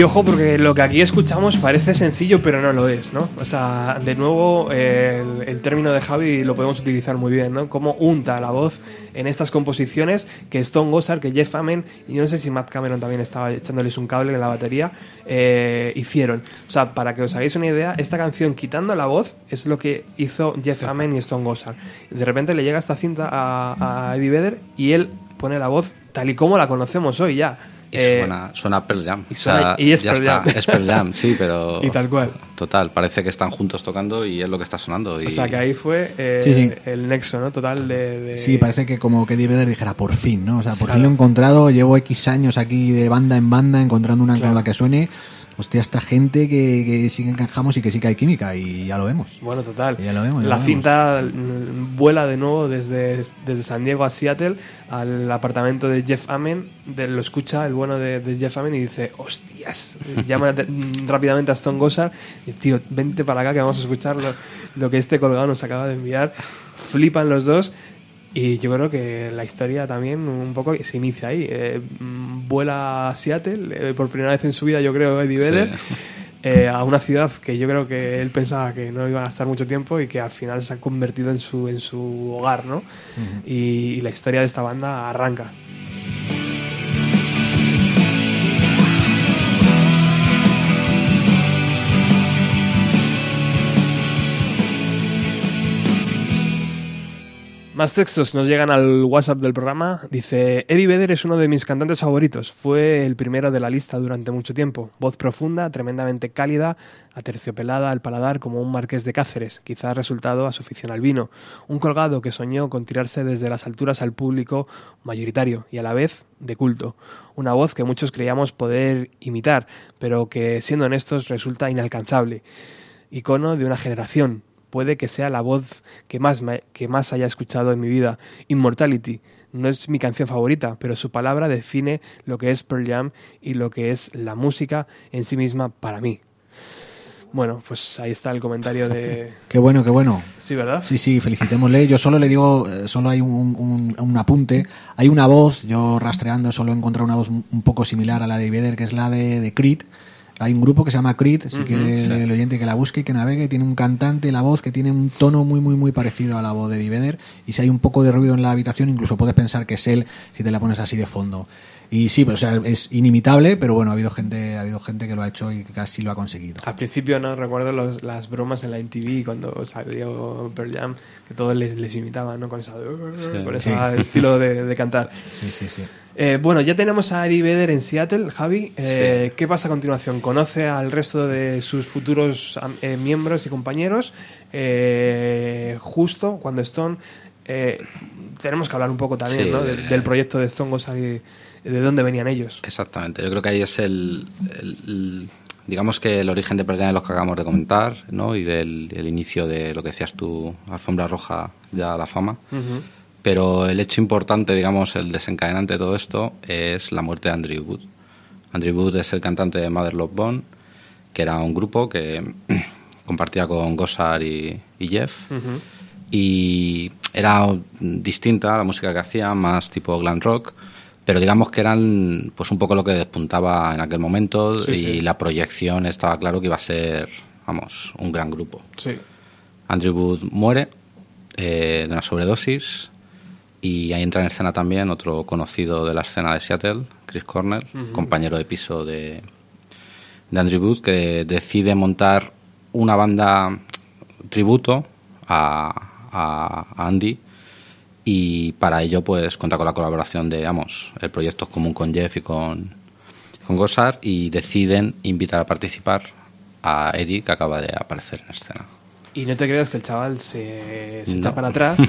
Y ojo, porque lo que aquí escuchamos parece sencillo, pero no lo es, ¿no? O sea, de nuevo, el, el término de Javi lo podemos utilizar muy bien, ¿no? Cómo unta la voz en estas composiciones que Stone Gossard, que Jeff Amen, y yo no sé si Matt Cameron también estaba echándoles un cable en la batería, eh, hicieron. O sea, para que os hagáis una idea, esta canción, quitando la voz, es lo que hizo Jeff Amen y Stone Gossard. De repente le llega esta cinta a, a Eddie Vedder y él pone la voz tal y como la conocemos hoy ya. Y Eh, suena, suena Pearl Jam. y suena- y es ya Pearl está, Jam. es Pearl Jam, sí, <laughs> pero... Y tal cual. Total, parece que están juntos tocando y es lo que está sonando. Y... O sea, que ahí fue eh, Sí, sí. el nexo, ¿no? Total de... de- Sí, parece que como que Eddie Vedder dijera por fin, ¿no? O sea, por Claro. fin lo he encontrado, llevo X años aquí de banda en banda encontrando una Claro. con la que suene. Hostia, esta gente que, que sí que encajamos y que sí que hay química y ya lo vemos. Bueno, total. Ya lo vemos, ya la lo cinta mm, vuela de nuevo desde, desde San Diego a Seattle al apartamento de Jeff Amen. De, lo escucha el bueno de, de Jeff Amen y dice: ¡Hostias! Llama <laughs> rápidamente a Stone Gossard y, tío, vente para acá que vamos a escuchar lo, lo que este colgado nos acaba de enviar. Flipan los dos. Y yo creo que la historia también un poco se inicia ahí. Eh, vuela a Seattle, eh, por primera vez en su vida, yo creo, Eddie Sí. Vedder eh, a una ciudad que yo creo que él pensaba que no iba a estar mucho tiempo y que al final se ha convertido en su, en su hogar, ¿no? y, y la historia de esta banda arranca. Más textos nos llegan al WhatsApp del programa. Dice, Eddie Vedder es uno de mis cantantes favoritos. Fue el primero de la lista durante mucho tiempo. Voz profunda, tremendamente cálida, aterciopelada al paladar como un marqués de Cáceres, quizás resultado a su afición al vino. Un colgado que soñó con tirarse desde las alturas al público mayoritario y a la vez de culto. Una voz que muchos creíamos poder imitar, pero que, siendo honestos, resulta inalcanzable. Icono de una generación, puede que sea la voz que más, me- que más haya escuchado en mi vida. Immortality no es mi canción favorita, pero su palabra define lo que es Pearl Jam y lo que es la música en sí misma para mí. Bueno, pues ahí está el comentario de... Qué bueno, qué bueno. Sí, ¿verdad? Sí, sí, felicitémosle. Yo solo le digo, eh, solo hay un, un- un apunte. Hay una voz, yo rastreando solo he encontrado una voz un poco similar a la de Vedder, que es la de, de Creed. Hay un grupo que se llama Creed, si Ujú, quiere sí. el oyente que la busque y que navegue, tiene un cantante, la voz que tiene un tono muy, muy, muy parecido a la voz de Eddie Vedder. Y si hay un poco de ruido en la habitación, incluso puedes pensar que es él si te la pones así de fondo. Y sí, o sea, es inimitable, pero bueno, ha habido gente, ha habido gente que lo ha hecho y que casi lo ha conseguido. Al principio no recuerdo los- las bromas en la MTV cuando salió Pearl Jam, que todos les, les imitaban, ¿no? Con esa, con ese Sí. estilo de, de cantar. Sí, sí, sí. Eh, bueno, ya tenemos a Eddie Vedder en Seattle, Javi. Eh, ¿Qué pasa a continuación? ¿Conoce al resto de sus futuros eh, miembros y compañeros? Eh, justo cuando Stone... eh, tenemos que hablar un poco también Sí, ¿no? de- del, proyecto de Stone de dónde venían ellos. Exactamente, yo creo que ahí es el, el- el- digamos que el origen de Pearl Jam de los que acabamos de comentar, ¿no? Y del el inicio de lo que decías tú, alfombra roja ya la fama. Pero el hecho importante, digamos, el desencadenante de todo esto es la muerte de Andrew Wood. Andrew Wood es el cantante de Mother Love Bone, que era un grupo que <clears throat> compartía con Gossard y, y Jeff. Y era distinta la música que hacían, más tipo glam rock, pero digamos que eran pues un poco lo que despuntaba en aquel momento Sí, y sí. la proyección estaba claro que iba a ser, vamos, un gran grupo. Sí. Andrew Wood muere eh, de una sobredosis y ahí entra en escena también otro conocido de la escena de Seattle, Chris Cornell, compañero de piso de, de Andrew Wood, que decide montar una banda tributo a, a- Andy y para ello pues cuenta con la colaboración de Amos. El proyecto es común con Jeff y con, con Gossard y deciden invitar a participar a Eddie que acaba de aparecer en escena. Y no te creas que el chaval se, se echa No. para atrás. <laughs>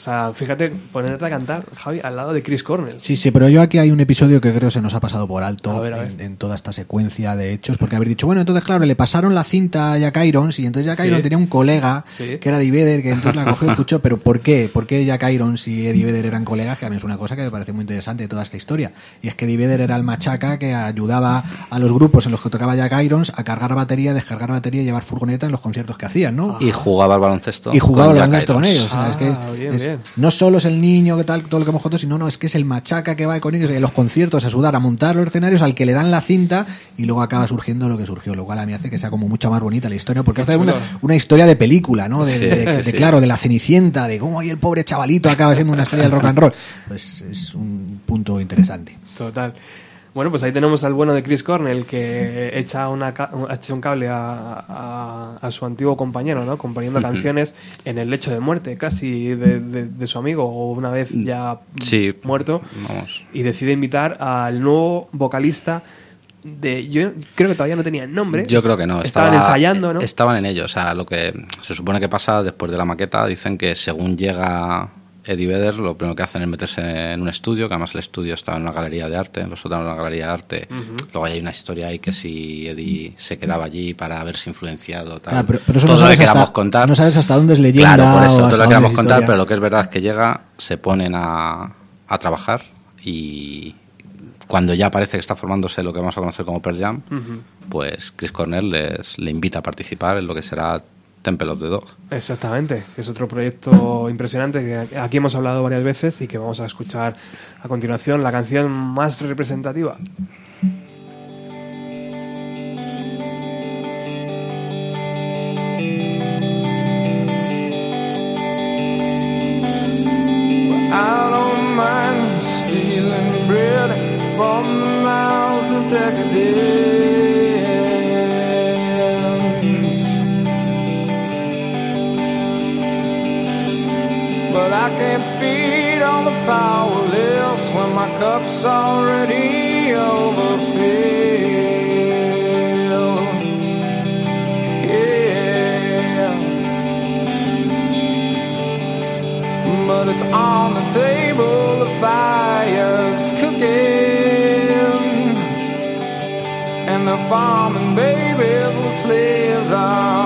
O sea, fíjate, ponerte a cantar, Javi, al lado de Chris Cornell. Sí, sí, pero yo aquí hay un episodio que creo se nos ha pasado por alto A ver, a ver. En, en toda esta secuencia de hechos, porque haber dicho, bueno, entonces claro, le pasaron la cinta a Jack Irons y entonces Jack Sí. Irons tenía un colega Sí. que era Eddie Vedder, que entonces la cogió y escuchó, pero ¿por qué? ¿Por qué Jack Irons y Eddie Vedder eran colegas? Que a mí es una cosa que me parece muy interesante de toda esta historia. Y es que Eddie Vedder era el machaca que ayudaba a los grupos en los que tocaba Jack Irons a cargar batería, descargar batería y llevar furgoneta en los conciertos que hacían, ¿no? Y jugaba al baloncesto. y jugaba con al baloncesto con Irons. ellos. o sea, es que Ah, bien, es, es, bien. no solo es el niño que tal, todo lo que hemos contado, sino no, es que es el machaca que va con ellos en los conciertos a sudar, a montar los escenarios, al que le dan la cinta y luego acaba surgiendo lo que surgió, lo cual a mí hace que sea como mucho más bonita la historia, porque hace una, una historia de película, ¿no? De, Sí, de- de- de, sí. claro, de la cenicienta, de cómo ahí el pobre chavalito acaba siendo una estrella del rock and roll. Pues es un punto interesante. Total. Bueno, pues ahí tenemos al bueno de Chris Cornell que echa, una, echa un cable a, a- a su antiguo compañero, ¿no? Componiendo canciones en el lecho de muerte, casi de, de- de su amigo, o una vez ya Sí. muerto, Vamos. y decide invitar al nuevo vocalista de. Yo creo que todavía no tenía nombre. Yo creo que no. Estaban estaba- ensayando, ¿no? Estaban en ello. O sea, lo que se supone que pasa después de la maqueta, dicen que según llega Eddie Vedder, lo primero que hacen es meterse en un estudio, que además el estudio estaba en una galería de arte, en los sótanos de una galería de arte. Luego hay una historia ahí que si Eddie se quedaba allí para haberse influenciado, tal. Claro, pero, pero eso todo no lo que sabes, queramos hasta, contar. no sabes hasta dónde es leyenda. Claro, por o eso, todo lo dónde queramos contar, historia. pero lo que es verdad es que llega, se ponen a, a trabajar y cuando ya parece que está formándose lo que vamos a conocer como Pearl Jam, pues Chris Cornell les, le invita a participar en lo que será Temple of the Dog. Exactamente, que es otro proyecto impresionante que aquí hemos hablado varias veces y que vamos a escuchar a continuación, la canción más representativa. Can't feed on the powerless when my cup's already overfilled. Yeah. But it's on the table, the fire's cooking. And the farming babies with slaves are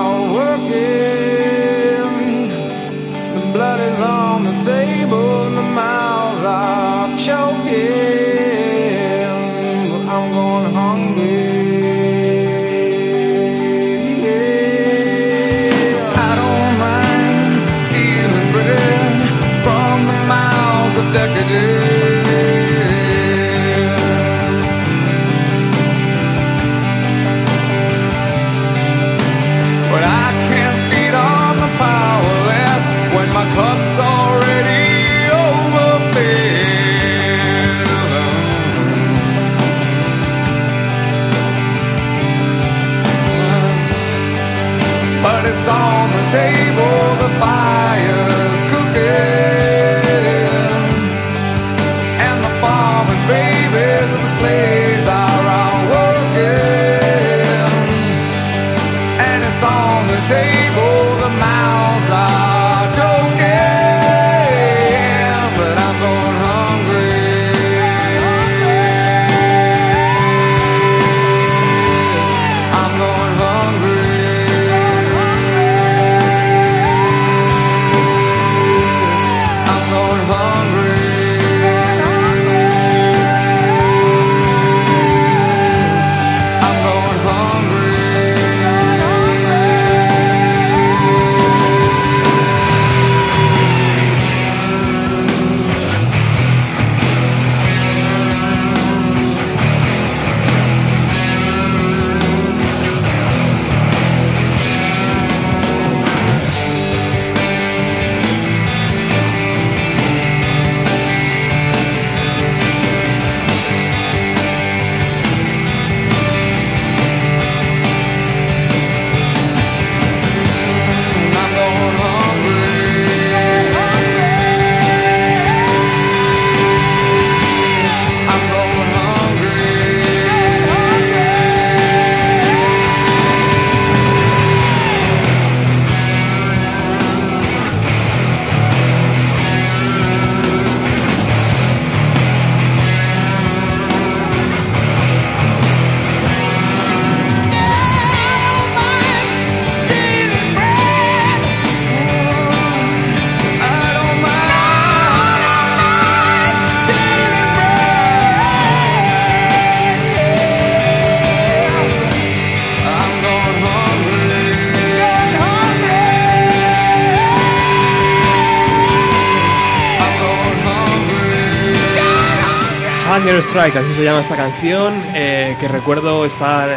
Strike, así se llama esta canción, eh, que recuerdo estar eh,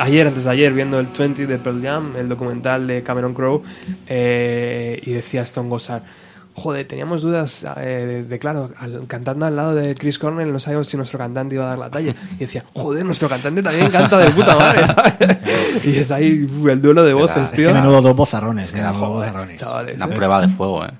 ayer, antes de ayer, viendo el 20 de Pearl Jam, el documental de Cameron Crowe, eh, y decía Stone Gossard, joder, teníamos dudas eh, de, de, claro, al- cantando al lado de Chris Cornell no sabíamos si nuestro cantante iba a dar la talla. Y decía, joder, nuestro cantante también canta de puta madre, <laughs> ¿sabes? <laughs> Y es ahí el duelo de voces, Es tío. que menudo dos bozarrones, eh, dos joder, bozarrones. chavales, Una eh. prueba de fuego, ¿eh?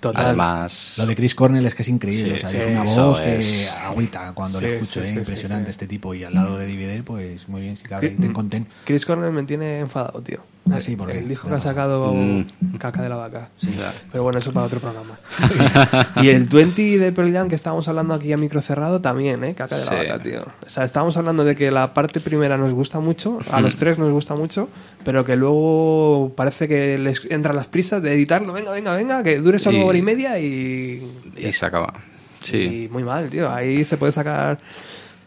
Total. Además, Lo de Chris Cornell es que es increíble, Sí, o sea, sí, es una voz que es- agüita cuando Sí, le escucho, sí, eh, sí, impresionante sí. este tipo y al lado de Divider, pues muy bien, Chris- y ten content. Chris Cornell me tiene enfadado, tío. Ah, sí, ¿por qué? El disco que ha sacado Mm. Caca de la Vaca. ya. Pero bueno, eso para otro programa. <laughs> y el 20 de Pearl Jam que estábamos hablando aquí a micro cerrado también, ¿eh? Caca de la. Vaca, tío. O sea, estábamos hablando de que la parte primera nos gusta mucho, a Mm. los tres nos gusta mucho, pero que luego parece que les entran las prisas de editarlo. Venga, venga, venga, que dure solo Y- hora y media y... y se acaba. Sí. Y muy mal, tío. Ahí se puede sacar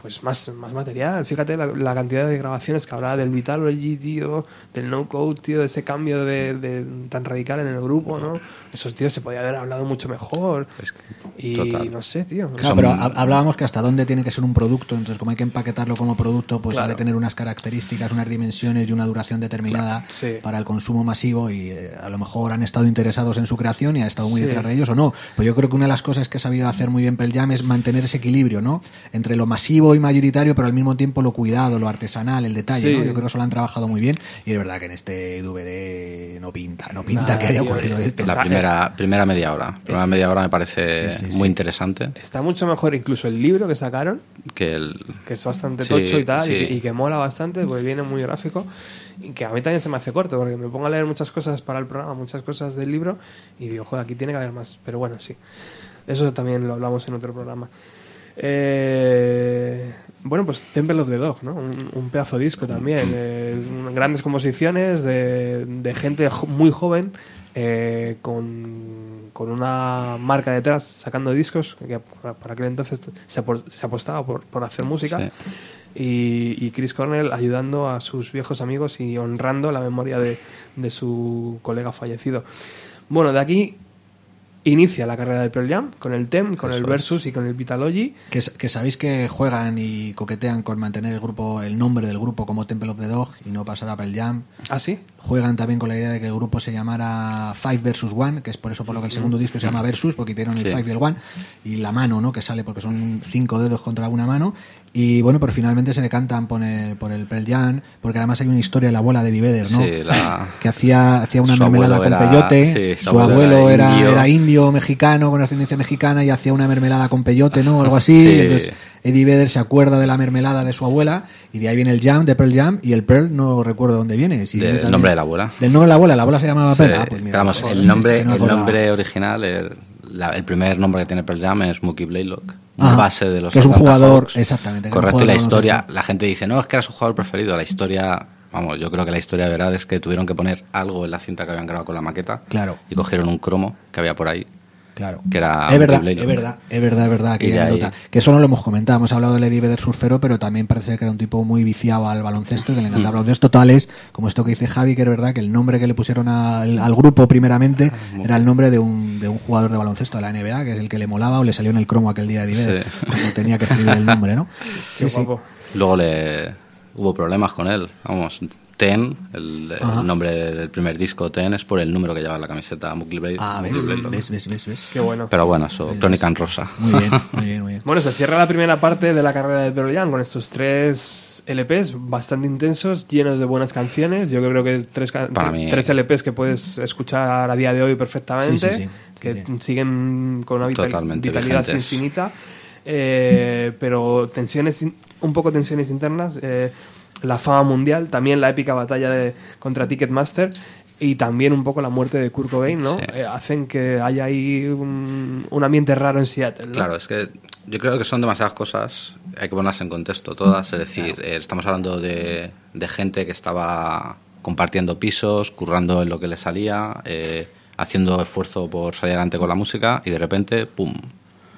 pues más, más material. Fíjate la, la cantidad de grabaciones que habrá del Vitalogy, tío, del No Code, tío, ese cambio de, de- tan radical en el grupo, ¿no? Esos tíos se podía haber hablado mucho mejor. Es que- y total. no sé, tío. Claro, Son- pero ha- hablábamos que hasta dónde tiene que ser un producto, entonces como hay que empaquetarlo como producto, pues ha de tener unas características, unas dimensiones y una duración determinada Claro, sí. para el consumo masivo y eh, a lo mejor han estado interesados en su creación y han estado muy Sí. detrás de ellos o no. Pues yo creo que una de las cosas que ha sabido hacer muy bien Pearl Jam es mantener ese equilibrio, ¿no? Entre lo masivo y mayoritario, pero al mismo tiempo lo cuidado, lo artesanal, el detalle, Sí. ¿no? Yo creo que eso lo han trabajado muy bien y es verdad que en este DVD no pinta, no pinta Nada, que haya ocurrido eh, esto. La primera, primera media hora. La primera media hora me parece Sí, sí, sí. muy interesante. Está mucho mejor incluso el libro que sacaron, Que el, que es bastante Sí, tocho y tal, y que mola bastante, porque viene muy gráfico. Y que a mí también se me hace corto, porque me pongo a leer muchas cosas para el programa, muchas cosas del libro, y digo, joder, aquí tiene que haber más. Pero bueno, sí. Eso también lo hablamos en otro programa. Eh, bueno, pues Temple of the Dog, ¿no? Un, un pedazo de disco también. eh, grandes composiciones de, de gente jo- muy joven eh, con, con una marca detrás sacando discos, que para aquel entonces se, apostaba por, por hacer música. Sí. Y, y Chris Cornell ayudando a sus viejos amigos y honrando la memoria de, de su colega fallecido. Bueno, de aquí inicia la carrera de Pearl Jam con el TEM, con el Eso es. Versus y con el Vitalogy. Que, que sabéis que juegan y coquetean con mantener el grupo, el nombre del grupo como Temple of the Dog y no pasar a Pearl Jam. ¿Ah, sí? Juegan también con la idea de que el grupo se llamara Five versus One, que es por eso por lo que el segundo disco se llama Versus, porque hicieron el Sí. Five y el One, y la mano, ¿no? Que sale porque son cinco dedos contra una mano. Y bueno, pero finalmente se decantan por el, por el Pearl Jam, porque además hay una historia de la abuela de Eddie Vedder, ¿no? Sí, la- Que hacía, hacía una mermelada con era- peyote, sí, su, su abuelo, era, era era, indio. indio mexicano con ascendencia mexicana y hacía una mermelada con peyote, ¿no? O algo así. Sí. Y entonces Eddie Vedder se acuerda de la mermelada de su abuela y de ahí viene el Jam, de Pearl Jam, y el Pearl no recuerdo dónde viene. Si Del nombre de la abuela. Del nombre de la abuela, la abuela se llamaba Pearl. Ah, pues mira, pero vamos, joder, el nombre, no el nombre original, el, la- el primer nombre que tiene Pearl Jam es Mookie Blaylock, Ajá, base de los que es un jugador, Hawks. exactamente, Correcto, y la historia, la gente dice, no, es que era su jugador preferido. La historia, vamos, yo creo que la historia de verdad es que tuvieron que poner algo en la cinta que habían grabado con la maqueta. Claro. Y cogieron un cromo que había por ahí. Claro. que era es verdad, es verdad, es verdad, es verdad, aquella de ahí- anécdota. Que eso no lo hemos comentado, hemos hablado de Eddie Vedder surfero, pero también parece ser que era un tipo muy viciado al baloncesto y que le encantaba Mm. baloncesto. Tal es, como esto que dice Javi, que es verdad que el nombre que le pusieron al, al grupo primeramente Ah, era el nombre de un, de un jugador de baloncesto de la NBA, que es el que le molaba o le salió en el cromo aquel día de Vedder, Sí. cuando tenía que escribir el nombre, ¿no? <laughs> Sí, sí. Luego le hubo problemas con él. Vamos, Ten, el, nombre del primer disco Ten es por el número que lleva la camiseta Blay- Ah, ves, ves, ves, ves, ves. Qué bueno. Pero bueno, eso, Crónica en Rosa. Muy bien, <laughs> muy bien, muy bien. Bueno, se cierra la primera parte de la carrera de Pearl Jam con estos tres LPs bastante intensos, llenos de buenas canciones. Yo creo que tres, Para mí- tres LPs que puedes escuchar a día de hoy perfectamente, Sí, sí, sí. que siguen con una vital- vitalidad vigentes. infinita, eh, pero tensiones, un poco tensiones internas. eh, la fama mundial, también la épica batalla de, contra Ticketmaster y también un poco la muerte de Kurt Cobain, ¿no? Sí. Eh, hacen que haya ahí un, un ambiente raro en Seattle, ¿no? Claro, es que yo creo que son demasiadas cosas, hay que ponerlas en contexto todas, es decir, eh, estamos hablando de, de gente que estaba compartiendo pisos, currando en lo que le salía, eh, haciendo esfuerzo por salir adelante con la música y de repente, ¡pum!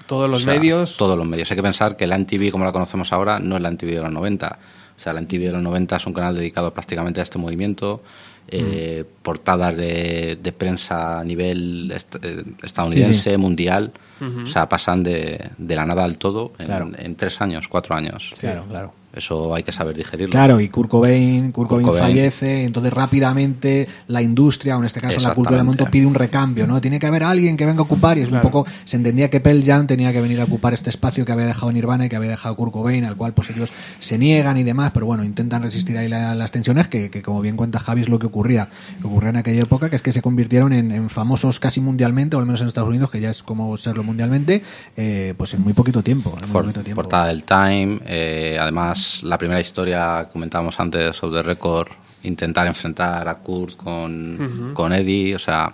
Todos los O sea, medios. Todos los medios. Hay que pensar que la MTV, como la conocemos ahora, no es la MTV de los 90. O sea, la MTV de los 90 es un canal dedicado prácticamente a este movimiento. eh, portadas de, de prensa a nivel est- eh, estadounidense, mundial. O sea, pasan de, de la nada al todo en, Claro. en tres años, cuatro años. Claro, claro. Eso hay que saber digerirlo. Claro, y Kurt Cobain, Kurt Cobain Cobain. fallece, entonces rápidamente la industria, o en este caso la cultura del momento, pide un recambio, ¿no? Tiene que haber alguien que venga a ocupar, y es Claro. un poco, se entendía que Pearl Jam tenía que venir a ocupar este espacio que había dejado Nirvana y que había dejado Kurt Cobain, al cual pues ellos se niegan y demás, pero bueno, intentan resistir ahí la- las tensiones, que, que como bien cuenta Javi es lo que ocurría, que ocurría en aquella época, que es que se convirtieron en, en famosos casi mundialmente, o al menos en Estados Unidos, que ya es como serlo mundialmente, eh, pues en muy poquito tiempo. En muy For- poquito tiempo. portada del Time. eh, además, la primera historia que comentábamos antes sobre Record, intentar enfrentar a Kurt con, con Eddie, o sea,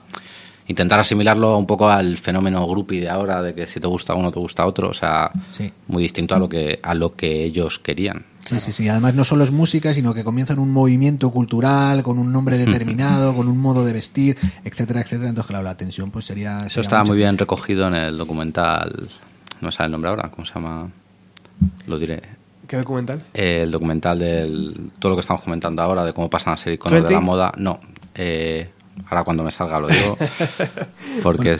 intentar asimilarlo un poco al fenómeno groupie de ahora, de que si te gusta uno, te gusta otro, o sea, Sí. muy distinto a lo que, a lo que ellos querían. Sí, sí, sí. Además no solo es música, sino que comienzan un movimiento cultural con un nombre determinado, con un modo de vestir, etcétera, etcétera. Entonces, claro, la tensión pues sería... Eso sería estaba mucho. muy bien recogido en el documental, no me sale el nombre ahora, ¿cómo se llama? Lo diré. ¿Qué documental? el documental del todo lo que estamos comentando ahora de cómo pasan a ser iconos de 20? la moda no eh, ahora cuando me salga lo digo <laughs> porque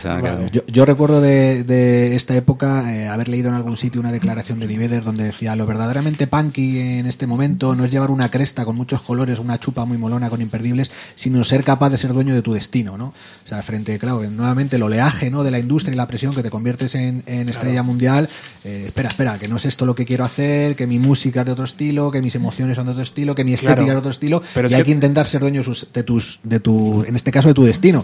Yo, yo recuerdo de, de esta época eh, haber leído en algún sitio una declaración de Diveder donde decía lo verdaderamente punky en este momento no es llevar una cresta con muchos colores, una chupa muy molona con imperdibles, sino ser capaz de ser dueño de tu destino, ¿no? O sea, frente, claro, que nuevamente el oleaje ¿no? de la industria y la presión que te conviertes en, en estrella mundial, eh, espera, espera, que no es esto lo que quiero hacer, que mi música es de otro estilo, que mis emociones son de otro estilo, que mi estética Claro. es de otro estilo, Pero y es hay que- que intentar ser dueño de, sus- de tus, de tu, en este caso, de tu destino.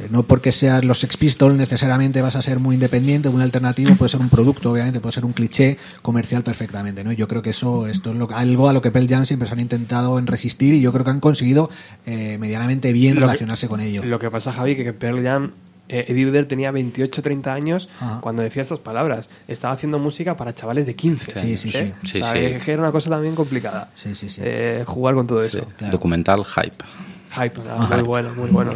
Eh, No porque seas los Sex Pistols necesariamente vas a ser muy independiente, muy alternativo, puede ser un producto, obviamente, puede ser un cliché comercial perfectamente, ¿no? Yo creo que eso esto es lo, algo a lo que Pearl Jam siempre se han intentado en resistir y yo creo que han conseguido eh, medianamente bien Lo que- relacionarse con ello. Lo que pasa, Javi, que Pearl Jam, eh, Eddie Vedder tenía 28 30 años Ajá. cuando decía estas palabras. Estaba haciendo música para chavales de 15. Sí, sí, ¿eh? sí. O sea, Sí, sí. que era una cosa también complicada. Sí, sí, sí. Eh, jugar con todo Sí, eso. claro. documental hype Hype, muy bueno, muy bueno.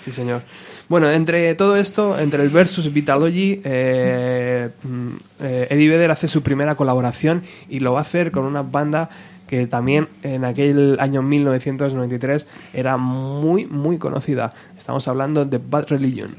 Sí, señor. Bueno, entre todo esto, entre el versus Vitalogy, eh, mm, eh, Eddie Vedder hace su primera colaboración y lo va a hacer con una banda que también en aquel año 1993 era muy, muy conocida. Estamos hablando de Bad Religion.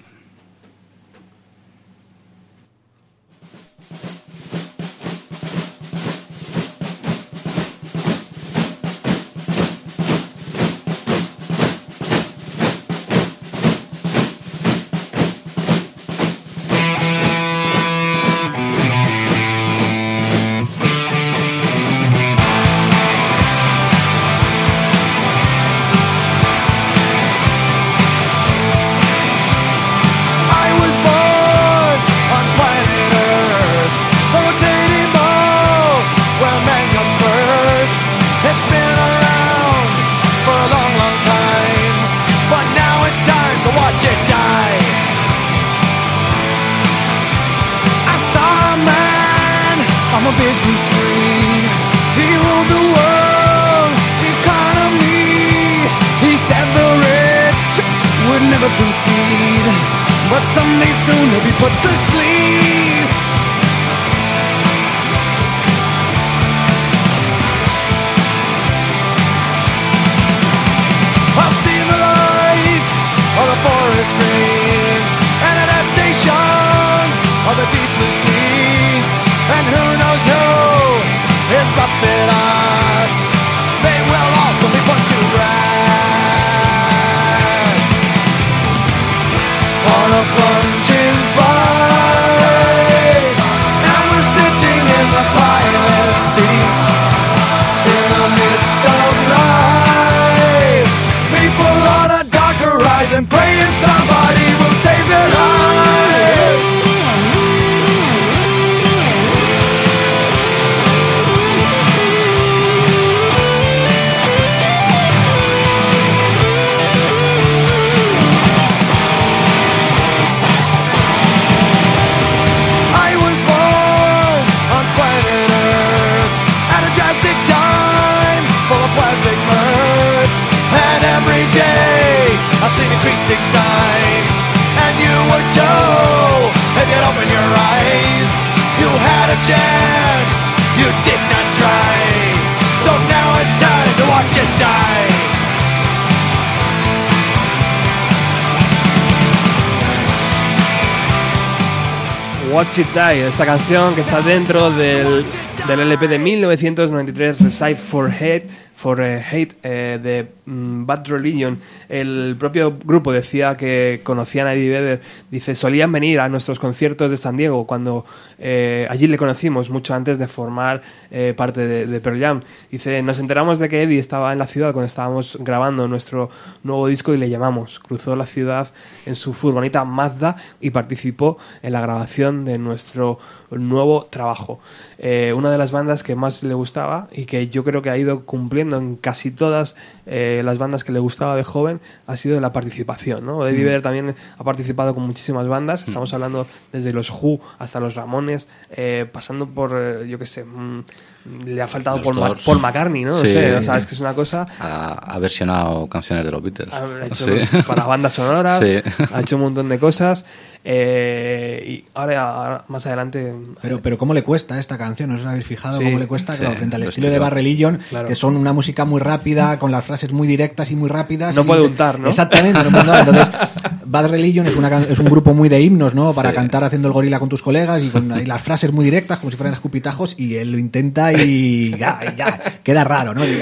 It Die, esta canción que está dentro del, del LP de 1993, Recite for Hate, for eh, Hate eh, de mm, Bad Religion. El propio grupo decía que conocían a Eddie Vedder, dice, solían venir a nuestros conciertos de San Diego cuando eh, allí le conocimos mucho antes de formar parte de, de Pearl Jam. Dice, nos enteramos de que Eddie estaba en la ciudad cuando estábamos grabando nuestro nuevo disco y le llamamos. Cruzó la ciudad en su furgoneta Mazda y participó en la grabación de nuestro nuevo trabajo. Una de las bandas que más le gustaba y que yo creo que ha ido cumpliendo en casi todas eh, las bandas que le gustaba de joven ha sido la participación. ¿no? Eddie Mm. Vedder también ha participado con muchísimas bandas. Estamos hablando desde los Who hasta los Ramones, eh, pasando por, eh, yo qué sé, mm, le ha faltado Paul. Paul McCartney, ¿no? No Sí. sé, o sea, es que es una cosa... Ha, ha versionado canciones de los Beatles. Ha hecho Sí. <laughs> para bandas sonoras, Sí. ha hecho un montón de cosas. eh, y ahora, ahora, más adelante. Pero, pero cómo le cuesta esta canción, ¿no os habéis fijado Sí, cómo le cuesta? sí, Claro, frente al lo estilo de estilo. Bad Religion, Claro. que son una música muy rápida, con las frases muy directas y muy rápidas. No y puede untar, ¿no? Exactamente, no untar. Entonces, <laughs> Bad Religion es, una, es un grupo muy de himnos, ¿no? Para Sí. cantar haciendo el gorila con tus colegas y con ahí las frases muy directas, como si fueran escupitajos, y él lo intenta y ya, ya, queda raro, ¿no? Y. <laughs>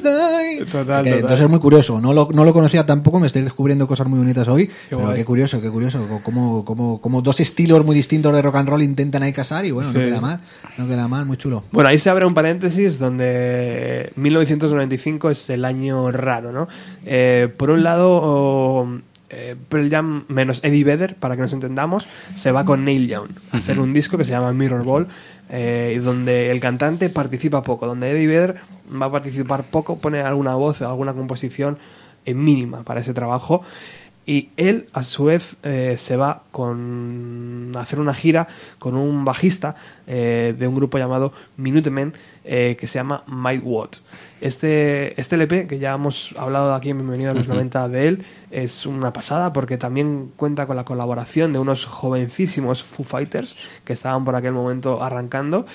Total, total. Entonces es muy curioso. No lo, no lo conocía tampoco, me estoy descubriendo cosas muy bonitas hoy. pero guay. qué curioso, qué curioso. Como, como, como dos estilos muy distintos de rock and roll intentan ahí casar y bueno, Sí. no queda mal. No queda mal, muy chulo. Bueno, ahí se abre un paréntesis donde 1995 es el año raro, ¿no? Eh, por un lado, eh, Pearl Jam menos Eddie Vedder, para que nos entendamos, se va con Neil Young a hacer un disco que se llama Mirror Ball, eh, donde el cantante participa poco, donde Eddie Vedder va a participar poco, pone alguna voz, alguna composición mínima para ese trabajo. Y él, a su vez, eh, se va con a hacer una gira con un bajista eh, de un grupo llamado Minutemen eh, que se llama Mike Watts. Este, este LP, que ya hemos hablado aquí en Bienvenido a los 90 de él, es una pasada porque también cuenta con la colaboración de unos jovencísimos Foo Fighters que estaban por aquel momento arrancando.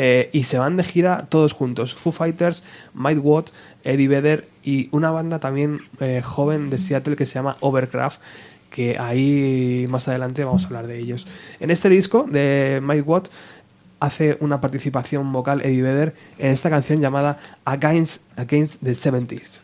Eh, y se van de gira todos juntos. Foo Fighters, Mike Watt, Eddie Vedder y una banda también eh, joven de Seattle que se llama Overcraft que ahí más adelante vamos a hablar de ellos. En este disco de Mike Watt hace una participación vocal Eddie Vedder en esta canción llamada Against, Against the 70s.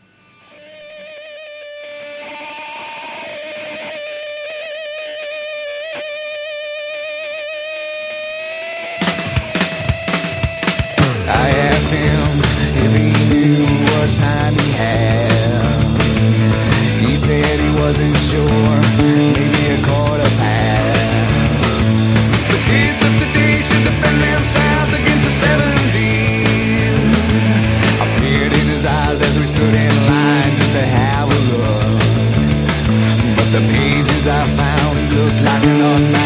Maybe a quarter past. The kids of today should defend themselves against the 70s. I peered in his eyes as we stood in line just to have a look. But the pages I found looked like an unbound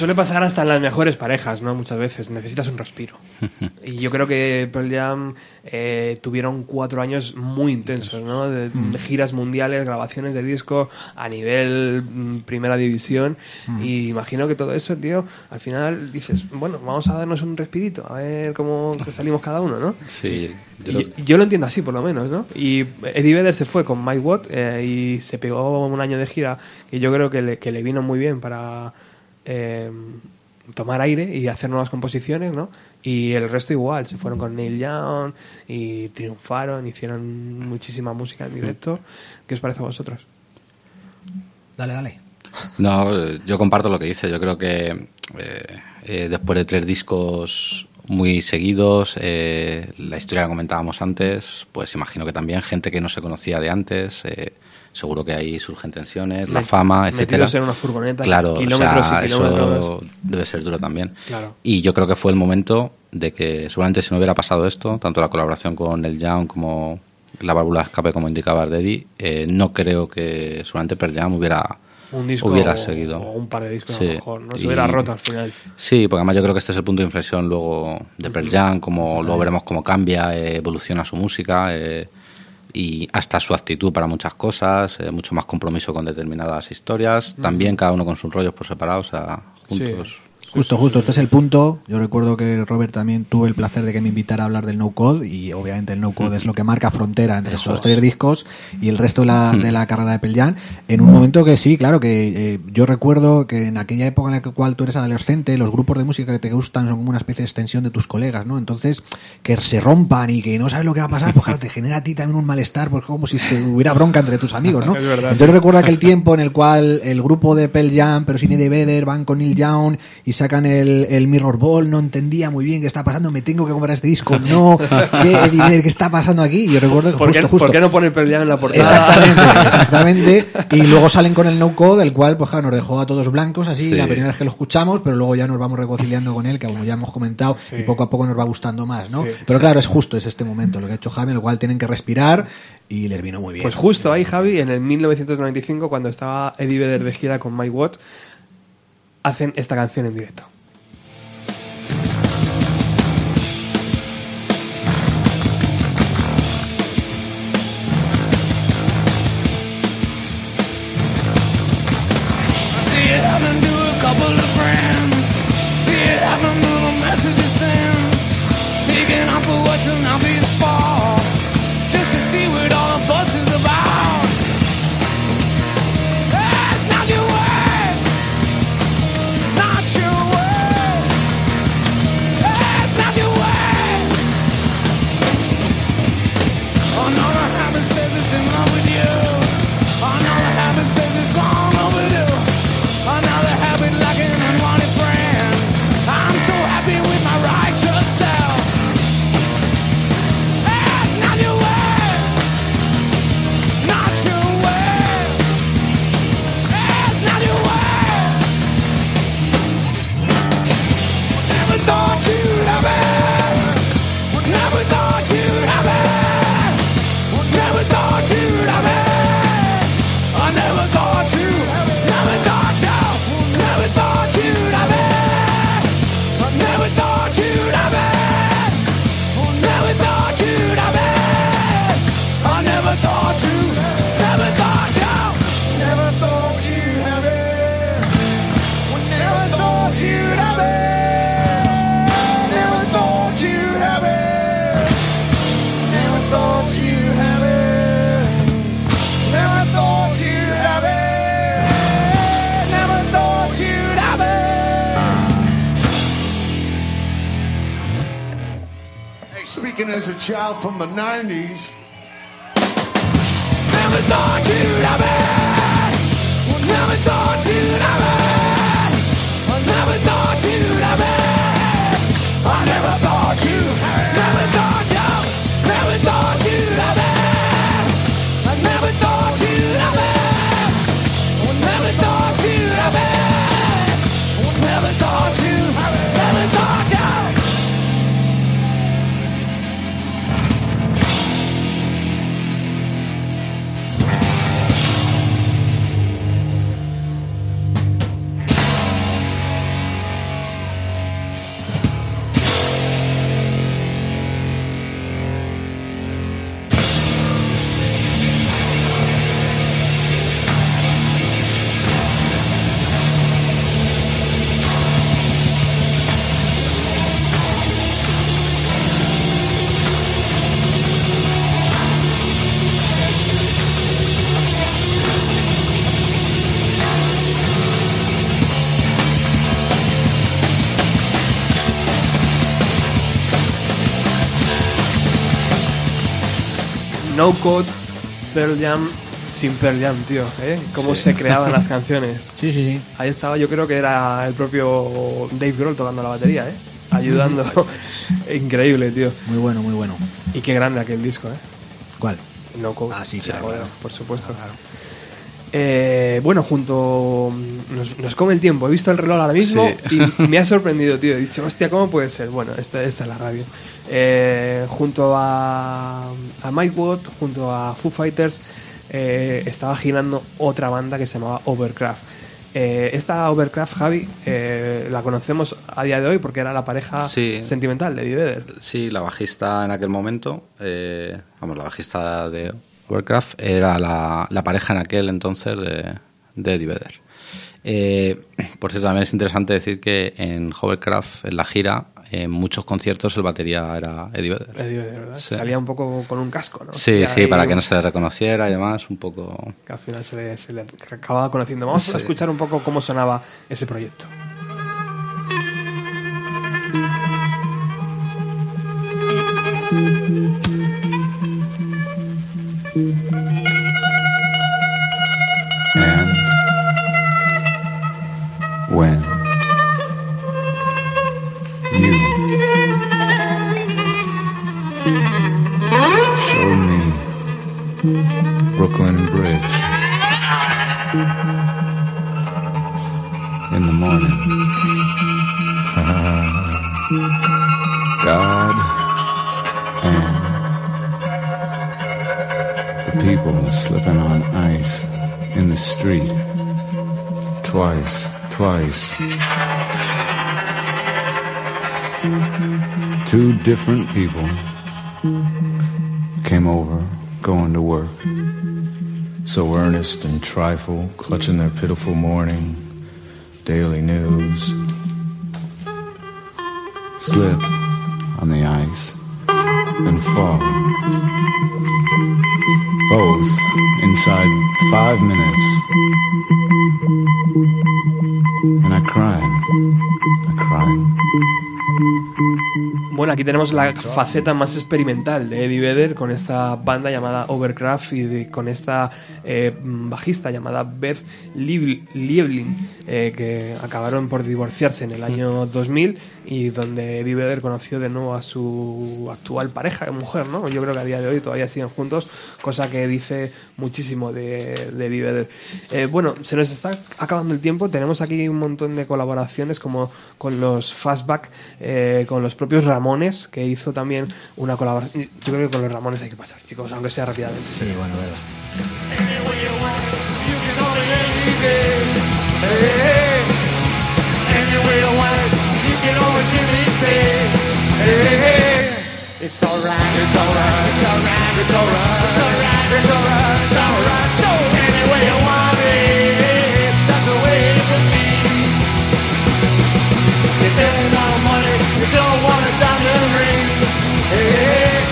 Suele pasar hasta en las mejores parejas, ¿no? Muchas veces necesitas un respiro. <laughs> y yo creo que Pearl Jam eh, tuvieron cuatro años muy intensos, ¿no? De, de giras mundiales, grabaciones de disco a nivel mm, primera división. Y imagino que todo eso, tío, al final dices, bueno, vamos a darnos un respirito, a ver cómo salimos cada uno, ¿no? Sí, yo creo- Yo, lo entiendo así, por lo menos, ¿no? Y Eddie Vedder se fue con Mike Watt eh, y se pegó un año de gira que yo creo que le, que le vino muy bien para eh, tomar aire y hacer nuevas composiciones, ¿no? Y el resto igual, se fueron con Neil Young y triunfaron, hicieron muchísima música en directo. ¿Qué os parece a vosotros? Dale, dale. No, eh, yo comparto lo que dice. Yo creo que eh, eh, después de tres discos muy seguidos, eh, la historia que comentábamos antes, pues imagino que también gente que no se conocía de antes, eh, seguro que ahí surgen tensiones, la fama, etcétera. en una furgoneta, claro, kilómetros o sea, y kilómetros. eso debe ser duro también. Claro. Y yo creo que fue el momento de que seguramente si no hubiera pasado esto, tanto la colaboración con el Young como la válvula de escape, como indicaba Reddy, eh, no creo que seguramente Pearl Jam hubiera, Un disco hubiera o- seguido. o un par de discos a Sí. lo mejor, ¿no? Se Y- hubiera roto al final. Sí, porque además yo creo que este es el punto de inflexión luego de Pearl Jam, como luego veremos cómo cambia, eh, evoluciona su música eh, y hasta su actitud para muchas cosas, eh, mucho más compromiso con determinadas historias, también cada uno con sus rollos por separado, o sea, juntos. Justo, justo, este es el punto. Yo recuerdo que Robert también tuvo el placer de que me invitara a hablar del no code y obviamente el no code es lo que marca frontera entre Eso esos es. tres discos y el resto de la, de la carrera de Pearl. En un momento que sí, claro, que eh, yo recuerdo que en aquella época en la cual tú eres adolescente, los grupos de música que te gustan son como una especie de extensión de tus colegas, ¿no? Entonces, que se rompan y que no sabes lo que va a pasar, pues claro, te genera a ti también un malestar, porque como si hubiera bronca entre tus amigos, ¿no? <laughs> Entonces recuerdo aquel tiempo en el cual el grupo de Pearl Jam, pero sin Eddie Vedder, van con Neil Young y sacan el, el Mirror Ball, no entendía muy bien qué está pasando, me tengo que comprar este disco, no, ¿qué, qué está pasando aquí? Y yo recuerdo que ¿Por qué, justo, justo. por qué no pone Pearl Jam en la portada? Exactamente, <laughs> exactamente. Y luego salen con el no code, el cual pues claro, nos dejó a todos blancos así Sí. la primera vez que lo escuchamos, pero luego ya nos vamos reconciliando con él, que como ya hemos comentado, Sí. y poco a poco nos va gustando más, ¿no? Sí, pero sí. claro, es justo, es este momento lo que ha hecho Jaime, lo cual tienen que respirar y les vino muy bien. Pues justo ahí, Javi, en el 1995, cuando estaba Eddie Vedder de gira con Mike Watt, hacen esta canción en directo. No Code, Pearl Jam, sin Pearl Jam, tío, ¿eh? Cómo Sí. se creaban las canciones. <laughs> Sí, sí, sí. Ahí estaba, yo creo que era el propio Dave Grohl tocando la batería, ¿eh? Ayudando. <laughs> Increíble, tío. Muy bueno, muy bueno. Y qué grande aquel disco, ¿eh? ¿Cuál? No Code. Ah, sí, Sí, claro, claro. por supuesto. Eh, bueno, junto. Nos, nos come el tiempo. He visto el reloj ahora mismo Sí. y <laughs> me ha sorprendido, tío. He dicho, hostia, ¿cómo puede ser? Bueno, esta, esta es la radio. Eh, junto a, a Mike Watt, junto a Foo Fighters, eh, estaba girando otra banda que se llamaba Overcraft. Esta Overcraft, Javi, la conocemos a día de hoy porque era la pareja Sí. sentimental de Eddie Vedder. Sí, la bajista en aquel momento, vamos, la bajista de Warcraft era la, la pareja en aquel entonces de, de Eddie Vedder. Eh, por cierto, también es interesante decir que en Hovercraft, en la gira, en muchos conciertos el batería era Eddie Vedder. Eddie Vedder, ¿verdad? Sí. Salía un poco con un casco, ¿no? Sí, sí, para que no se le reconociera y demás, un poco... que al final se le, se le acababa conociendo. Vamos a escuchar un poco cómo sonaba ese proyecto. And when you showed me Brooklyn Bridge in the morning, <laughs> God people slipping on ice in the street. Twice, twice. Two different people came over, going to work. So earnest and trifle, clutching their pitiful morning daily news. Slip on the ice and fall. Both inside five minutes. And I. I. Bueno, aquí tenemos la faceta más experimental de Eddie Vedder con esta banda llamada Overcraft y con esta eh, bajista llamada Beth Lieb- Lieblin, eh, que acabaron por divorciarse en el año 2000 y donde Eddie Vedder conoció de nuevo a su actual pareja de mujer, ¿no? Yo creo que a día de hoy todavía siguen juntos, cosa que dice muchísimo de, de Eddie Vedder. Eh, bueno, se nos está acabando el tiempo, tenemos aquí un montón de colaboraciones como con los Fastback, eh, con los propios Ramones, que hizo también una colaboración. Yo creo que con los Ramones hay que pasar, chicos, aunque sea rápidamente. Sí, bueno, verdad. It's alright, it's alright, it's alright, it's alright, it's alright, it's alright, it's alright. So any way you want it, that's the way it should be. If there ain't no money, you don't want a diamond ring. Hey,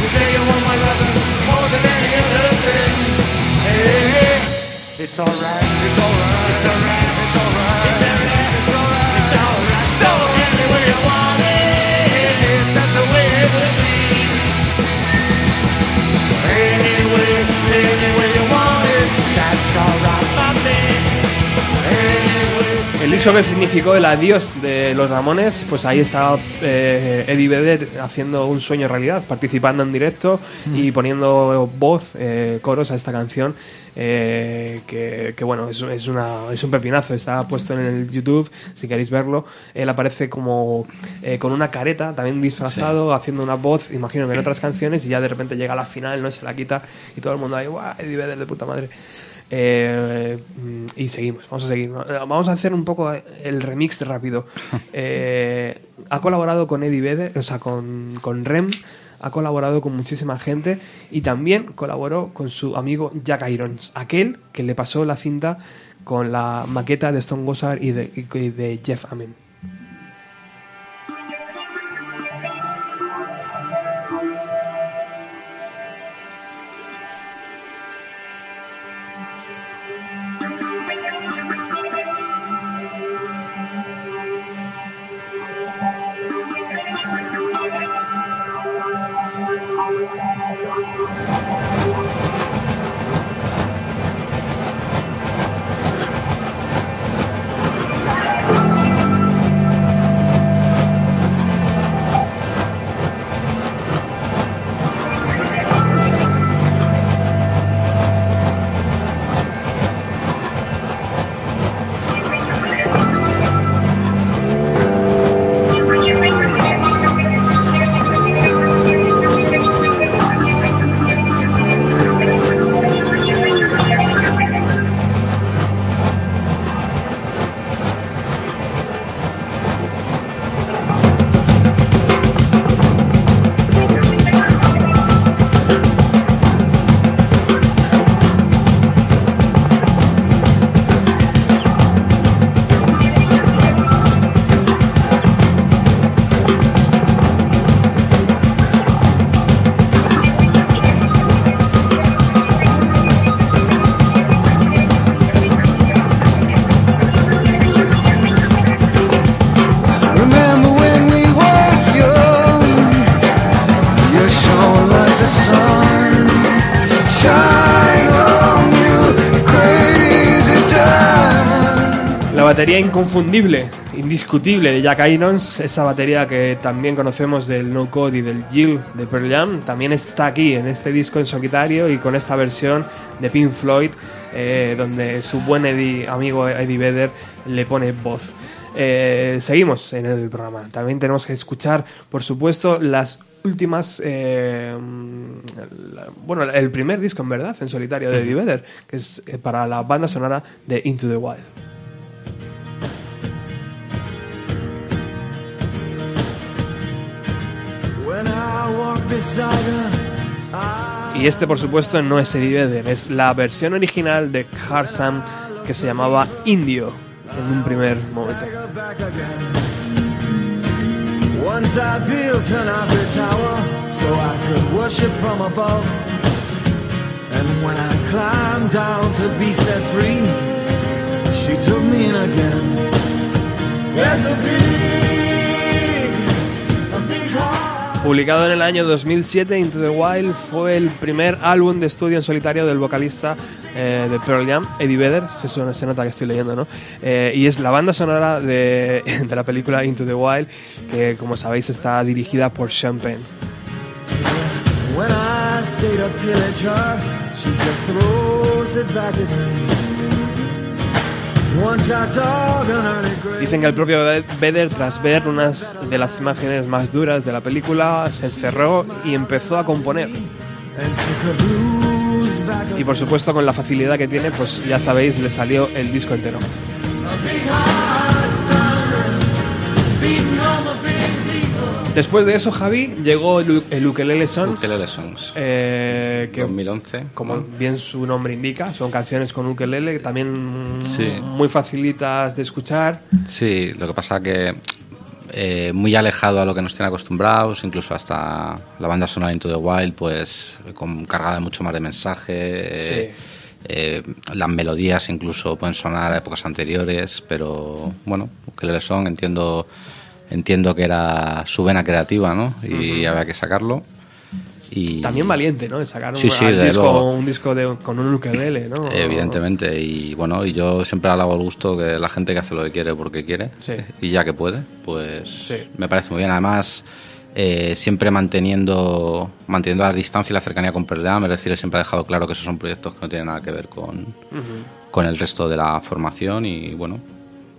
you say you want my love more than any other thing. Hey, it's alright, it's alright, it's alright, it's alright, El disco que significó el adiós de los Ramones, pues ahí estaba eh, Eddie Vedder haciendo un sueño realidad, participando en directo y poniendo voz, eh, coros a esta canción, eh, que, que, bueno, es, es, una, es un pepinazo, está puesto en el YouTube, si queréis verlo. Él aparece como eh, con una careta, también disfrazado, haciendo una voz, imagino que en otras canciones, y ya de repente llega a la final, no se la quita y todo el mundo ahí, ¡guau! Eddie Vedder de puta madre. Eh, y seguimos, vamos a seguir. Vamos a hacer un poco el remix rápido. <laughs> Eh, ha colaborado con Eddie Vedder, o sea, con, con Rem, ha colaborado con muchísima gente y también colaboró con su amigo Jack Irons, aquel que le pasó la cinta con la maqueta de Stone Gossard y de, y de Jeff Amen. Batería inconfundible, indiscutible de Jack Irons, esa batería que también conocemos del No Code y del Jill de Pearl Jam, también está aquí en este disco en solitario y con esta versión de Pink Floyd, eh, donde su buen Eddie- amigo Eddie Vedder le pone voz. Eh, seguimos en el programa. También tenemos que escuchar, por supuesto, las últimas. eh, la- bueno, el primer disco en verdad, en solitario de Eddie Vedder, que es para la banda sonora de Into the Wild. Y este, por supuesto, no es Eddie Vedder, es la versión original de Harsam que se llamaba Indio en un primer momento. Once I built an ivory tower so I could worship from above. And when I climbed down to be set free, she took me in again. There's a big, Publicado en el año 2007, Into the Wild fue el primer álbum de estudio en solitario del vocalista eh, de Pearl Jam, Eddie Vedder, se, suena- se nota que estoy leyendo, ¿no? Eh, y es la banda sonora de, <laughs> la película Into the Wild, que como sabéis está dirigida por Sean Penn. Dicen que el propio Vedder, tras ver unas de las imágenes más duras de la película, se encerró y empezó a componer. Y por supuesto, con la facilidad que tiene, pues ya sabéis, le salió el disco entero. Después de eso, Javi, llegó el, el Ukelele Song, Ukelele Songs. eh, que 2011. como bien su nombre indica, son canciones con ukelele, también Sí. muy facilitas de escuchar. Sí, lo que pasa que eh, muy alejado a lo que nos tiene acostumbrados, incluso hasta la banda sonora Into the Wild, pues con, cargada de mucho más de mensaje. eh, eh, las melodías incluso pueden sonar a épocas anteriores, pero bueno, que le son, entiendo, entiendo que era su vena creativa, ¿no? Y había que sacarlo. Y También valiente, ¿no? De sacar un, Sí, disco, luego. un disco de- con un ukelele, ¿no? Evidentemente, y bueno, y yo siempre alabo el gusto que la gente que hace lo que quiere porque quiere Sí. y ya que puede, pues me parece muy bien. Además, eh, siempre manteniendo manteniendo la distancia y la cercanía con Pearl Jam, es decir, siempre ha dejado claro que esos son proyectos que no tienen nada que ver con, con el resto de la formación y bueno,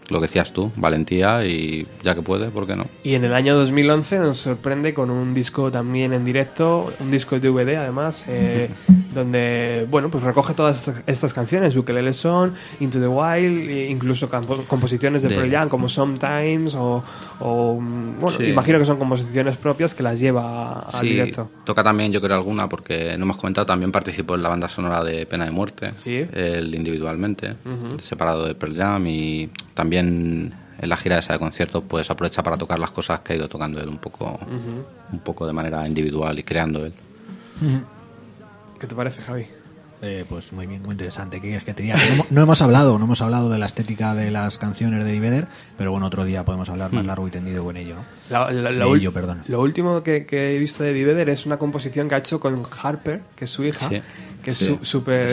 lo que decías tú, valentía y ya que puede, ¿por qué no? Y en el año 2011 nos sorprende con un disco también en directo, un disco de DVD además, eh, <laughs> donde bueno pues recoge todas estas- canciones, Ukelele Son, Into the Wild, e incluso composiciones de De- Pearl Jam como Sometimes o, o, bueno, Sí. imagino que son composiciones propias que las lleva al Sí, directo. toca también, yo creo, alguna, porque no hemos comentado, también participó en la banda sonora de Pena de Muerte, Sí. él individualmente, separado de Pearl Jam, y también en la gira esa de conciertos, pues aprovecha para tocar las cosas que ha ido tocando él un poco, un poco de manera individual y creando él. ¿Qué te parece, Javi? Eh, pues muy bien, muy interesante. ¿Qué quieres que te diga? No, hemos- no hemos hablado, no hemos hablado de la estética de las canciones de Diveder, pero bueno, otro día podemos hablar más largo y tendido con ello. ¿no? La- la- De la ul- ello, perdón. Lo último que, que he visto de Eddie Vedder es una composición que ha hecho con Harper, que es su hija, Sí. Que es Sí. súper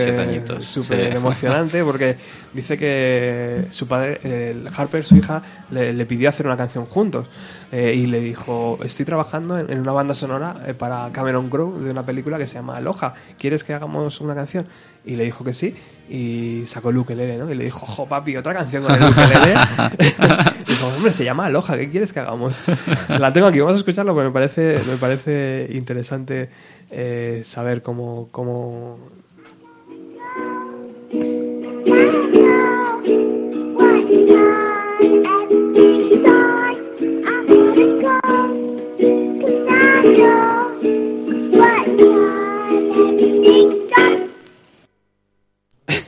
Sí. emocionante porque dice que su padre, el Harper, su hija, le, le pidió hacer una canción juntos eh, y le dijo, estoy trabajando en, en una banda sonora eh, para Cameron Crowe de una película que se llama Aloha, ¿quieres que hagamos una canción? Y le dijo que sí y sacó el ukelele, ¿no? Y le dijo, ojo papi, otra canción con el ukelele. <laughs> dijo, hombre, se llama Aloha, ¿qué quieres que hagamos? La tengo aquí, vamos a escucharlo porque me parece, me parece interesante eh, saber cómo, cómo...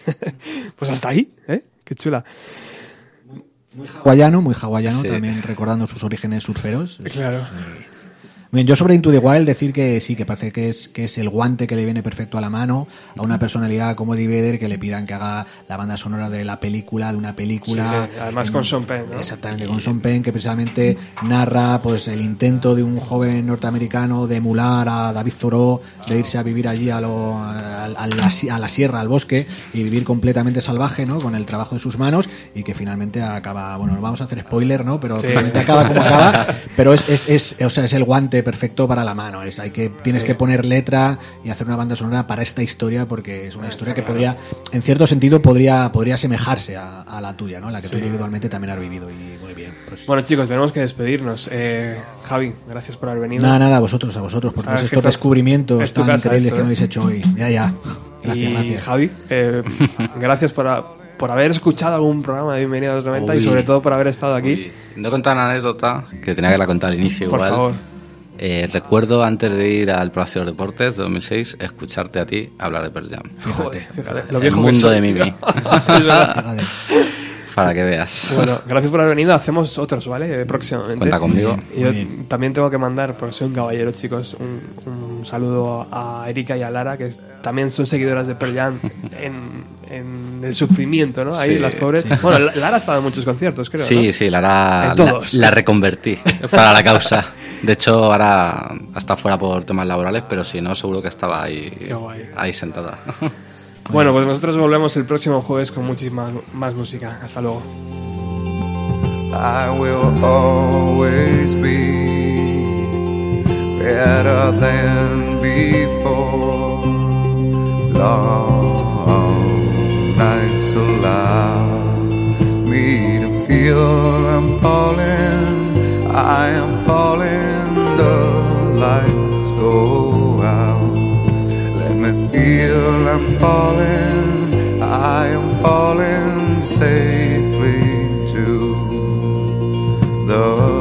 <laughs> Pues hasta ahí, ¿eh? Qué chula. Hawaiano, muy hawaiano, Sí. también recordando sus orígenes surferos. Claro. Bien, yo sobre Into the Wild decir que sí, que parece que es, que es el guante que le viene perfecto a la mano a una personalidad como Eddie Vedder que le pidan que haga la banda sonora de la película, de una película. Sí, además en- con Sean Penn, ¿no? Exactamente, con Sean Penn, que precisamente narra pues el intento de un joven norteamericano de emular a David Thoreau, de irse a vivir allí a, lo- a, a la, a la sierra, al bosque, y vivir completamente salvaje, ¿no? Con el trabajo de sus manos, y que finalmente acaba, bueno, no vamos a hacer spoiler, ¿no? Pero Sí. finalmente acaba como acaba, pero es, es, es, o sea, es el guante perfecto para la mano. Es, hay que, tienes Sí. que poner letra y hacer una banda sonora para esta historia, porque es una Ah, historia que claro. podría, en cierto sentido, podría, podría asemejarse a, a la tuya, ¿no? La que Sí. tú individualmente también has vivido, y muy bien. Pues, Bueno chicos, tenemos que despedirnos. Eh, Javi, gracias por haber venido. Nada, nada, a vosotros, a vosotros, por todos estos descubrimientos es tan increíbles esto, que ¿eh? me habéis hecho hoy. Ya, ya. Gracias, y gracias. Javi, eh, <laughs> gracias por, a- por haber escuchado algún programa de Bienvenido a los 90 y sobre todo por haber estado aquí. Uy, no contar una anécdota que tenía que la contar al inicio Por igual. favor. Eh, recuerdo antes de ir al Palacio de los Deportes de 2006 escucharte a ti hablar de Pearl Jam. Joder, fíjate, lo El viejo que mundo soy, de. Mimi. <laughs> Para que veas. Bueno, gracias por haber venido. Hacemos otros, ¿vale? Eh, Próximamente. Cuenta conmigo. Y yo también tengo que mandar, porque soy un caballero, chicos, un, un saludo a Erika y a Lara, que es- también son seguidoras de Pearl Jam <laughs> en, en el sufrimiento, ¿no? Ahí Sí, las pobres. Bueno, La- Lara ha estado en muchos conciertos, creo. Sí, ¿no? sí, la, hará- En la, todos. la reconvertí para la causa. De hecho, ahora está fuera por temas laborales, pero si no, seguro que estaba ahí, Qué guay. ahí sentada. <laughs> Bueno, pues nosotros volvemos el próximo jueves con muchísima más música. Hasta luego. I will always be better than before. Long nights allow me to feel I'm falling. I am falling. The lights go out. Feel I'm falling. I am falling safely to the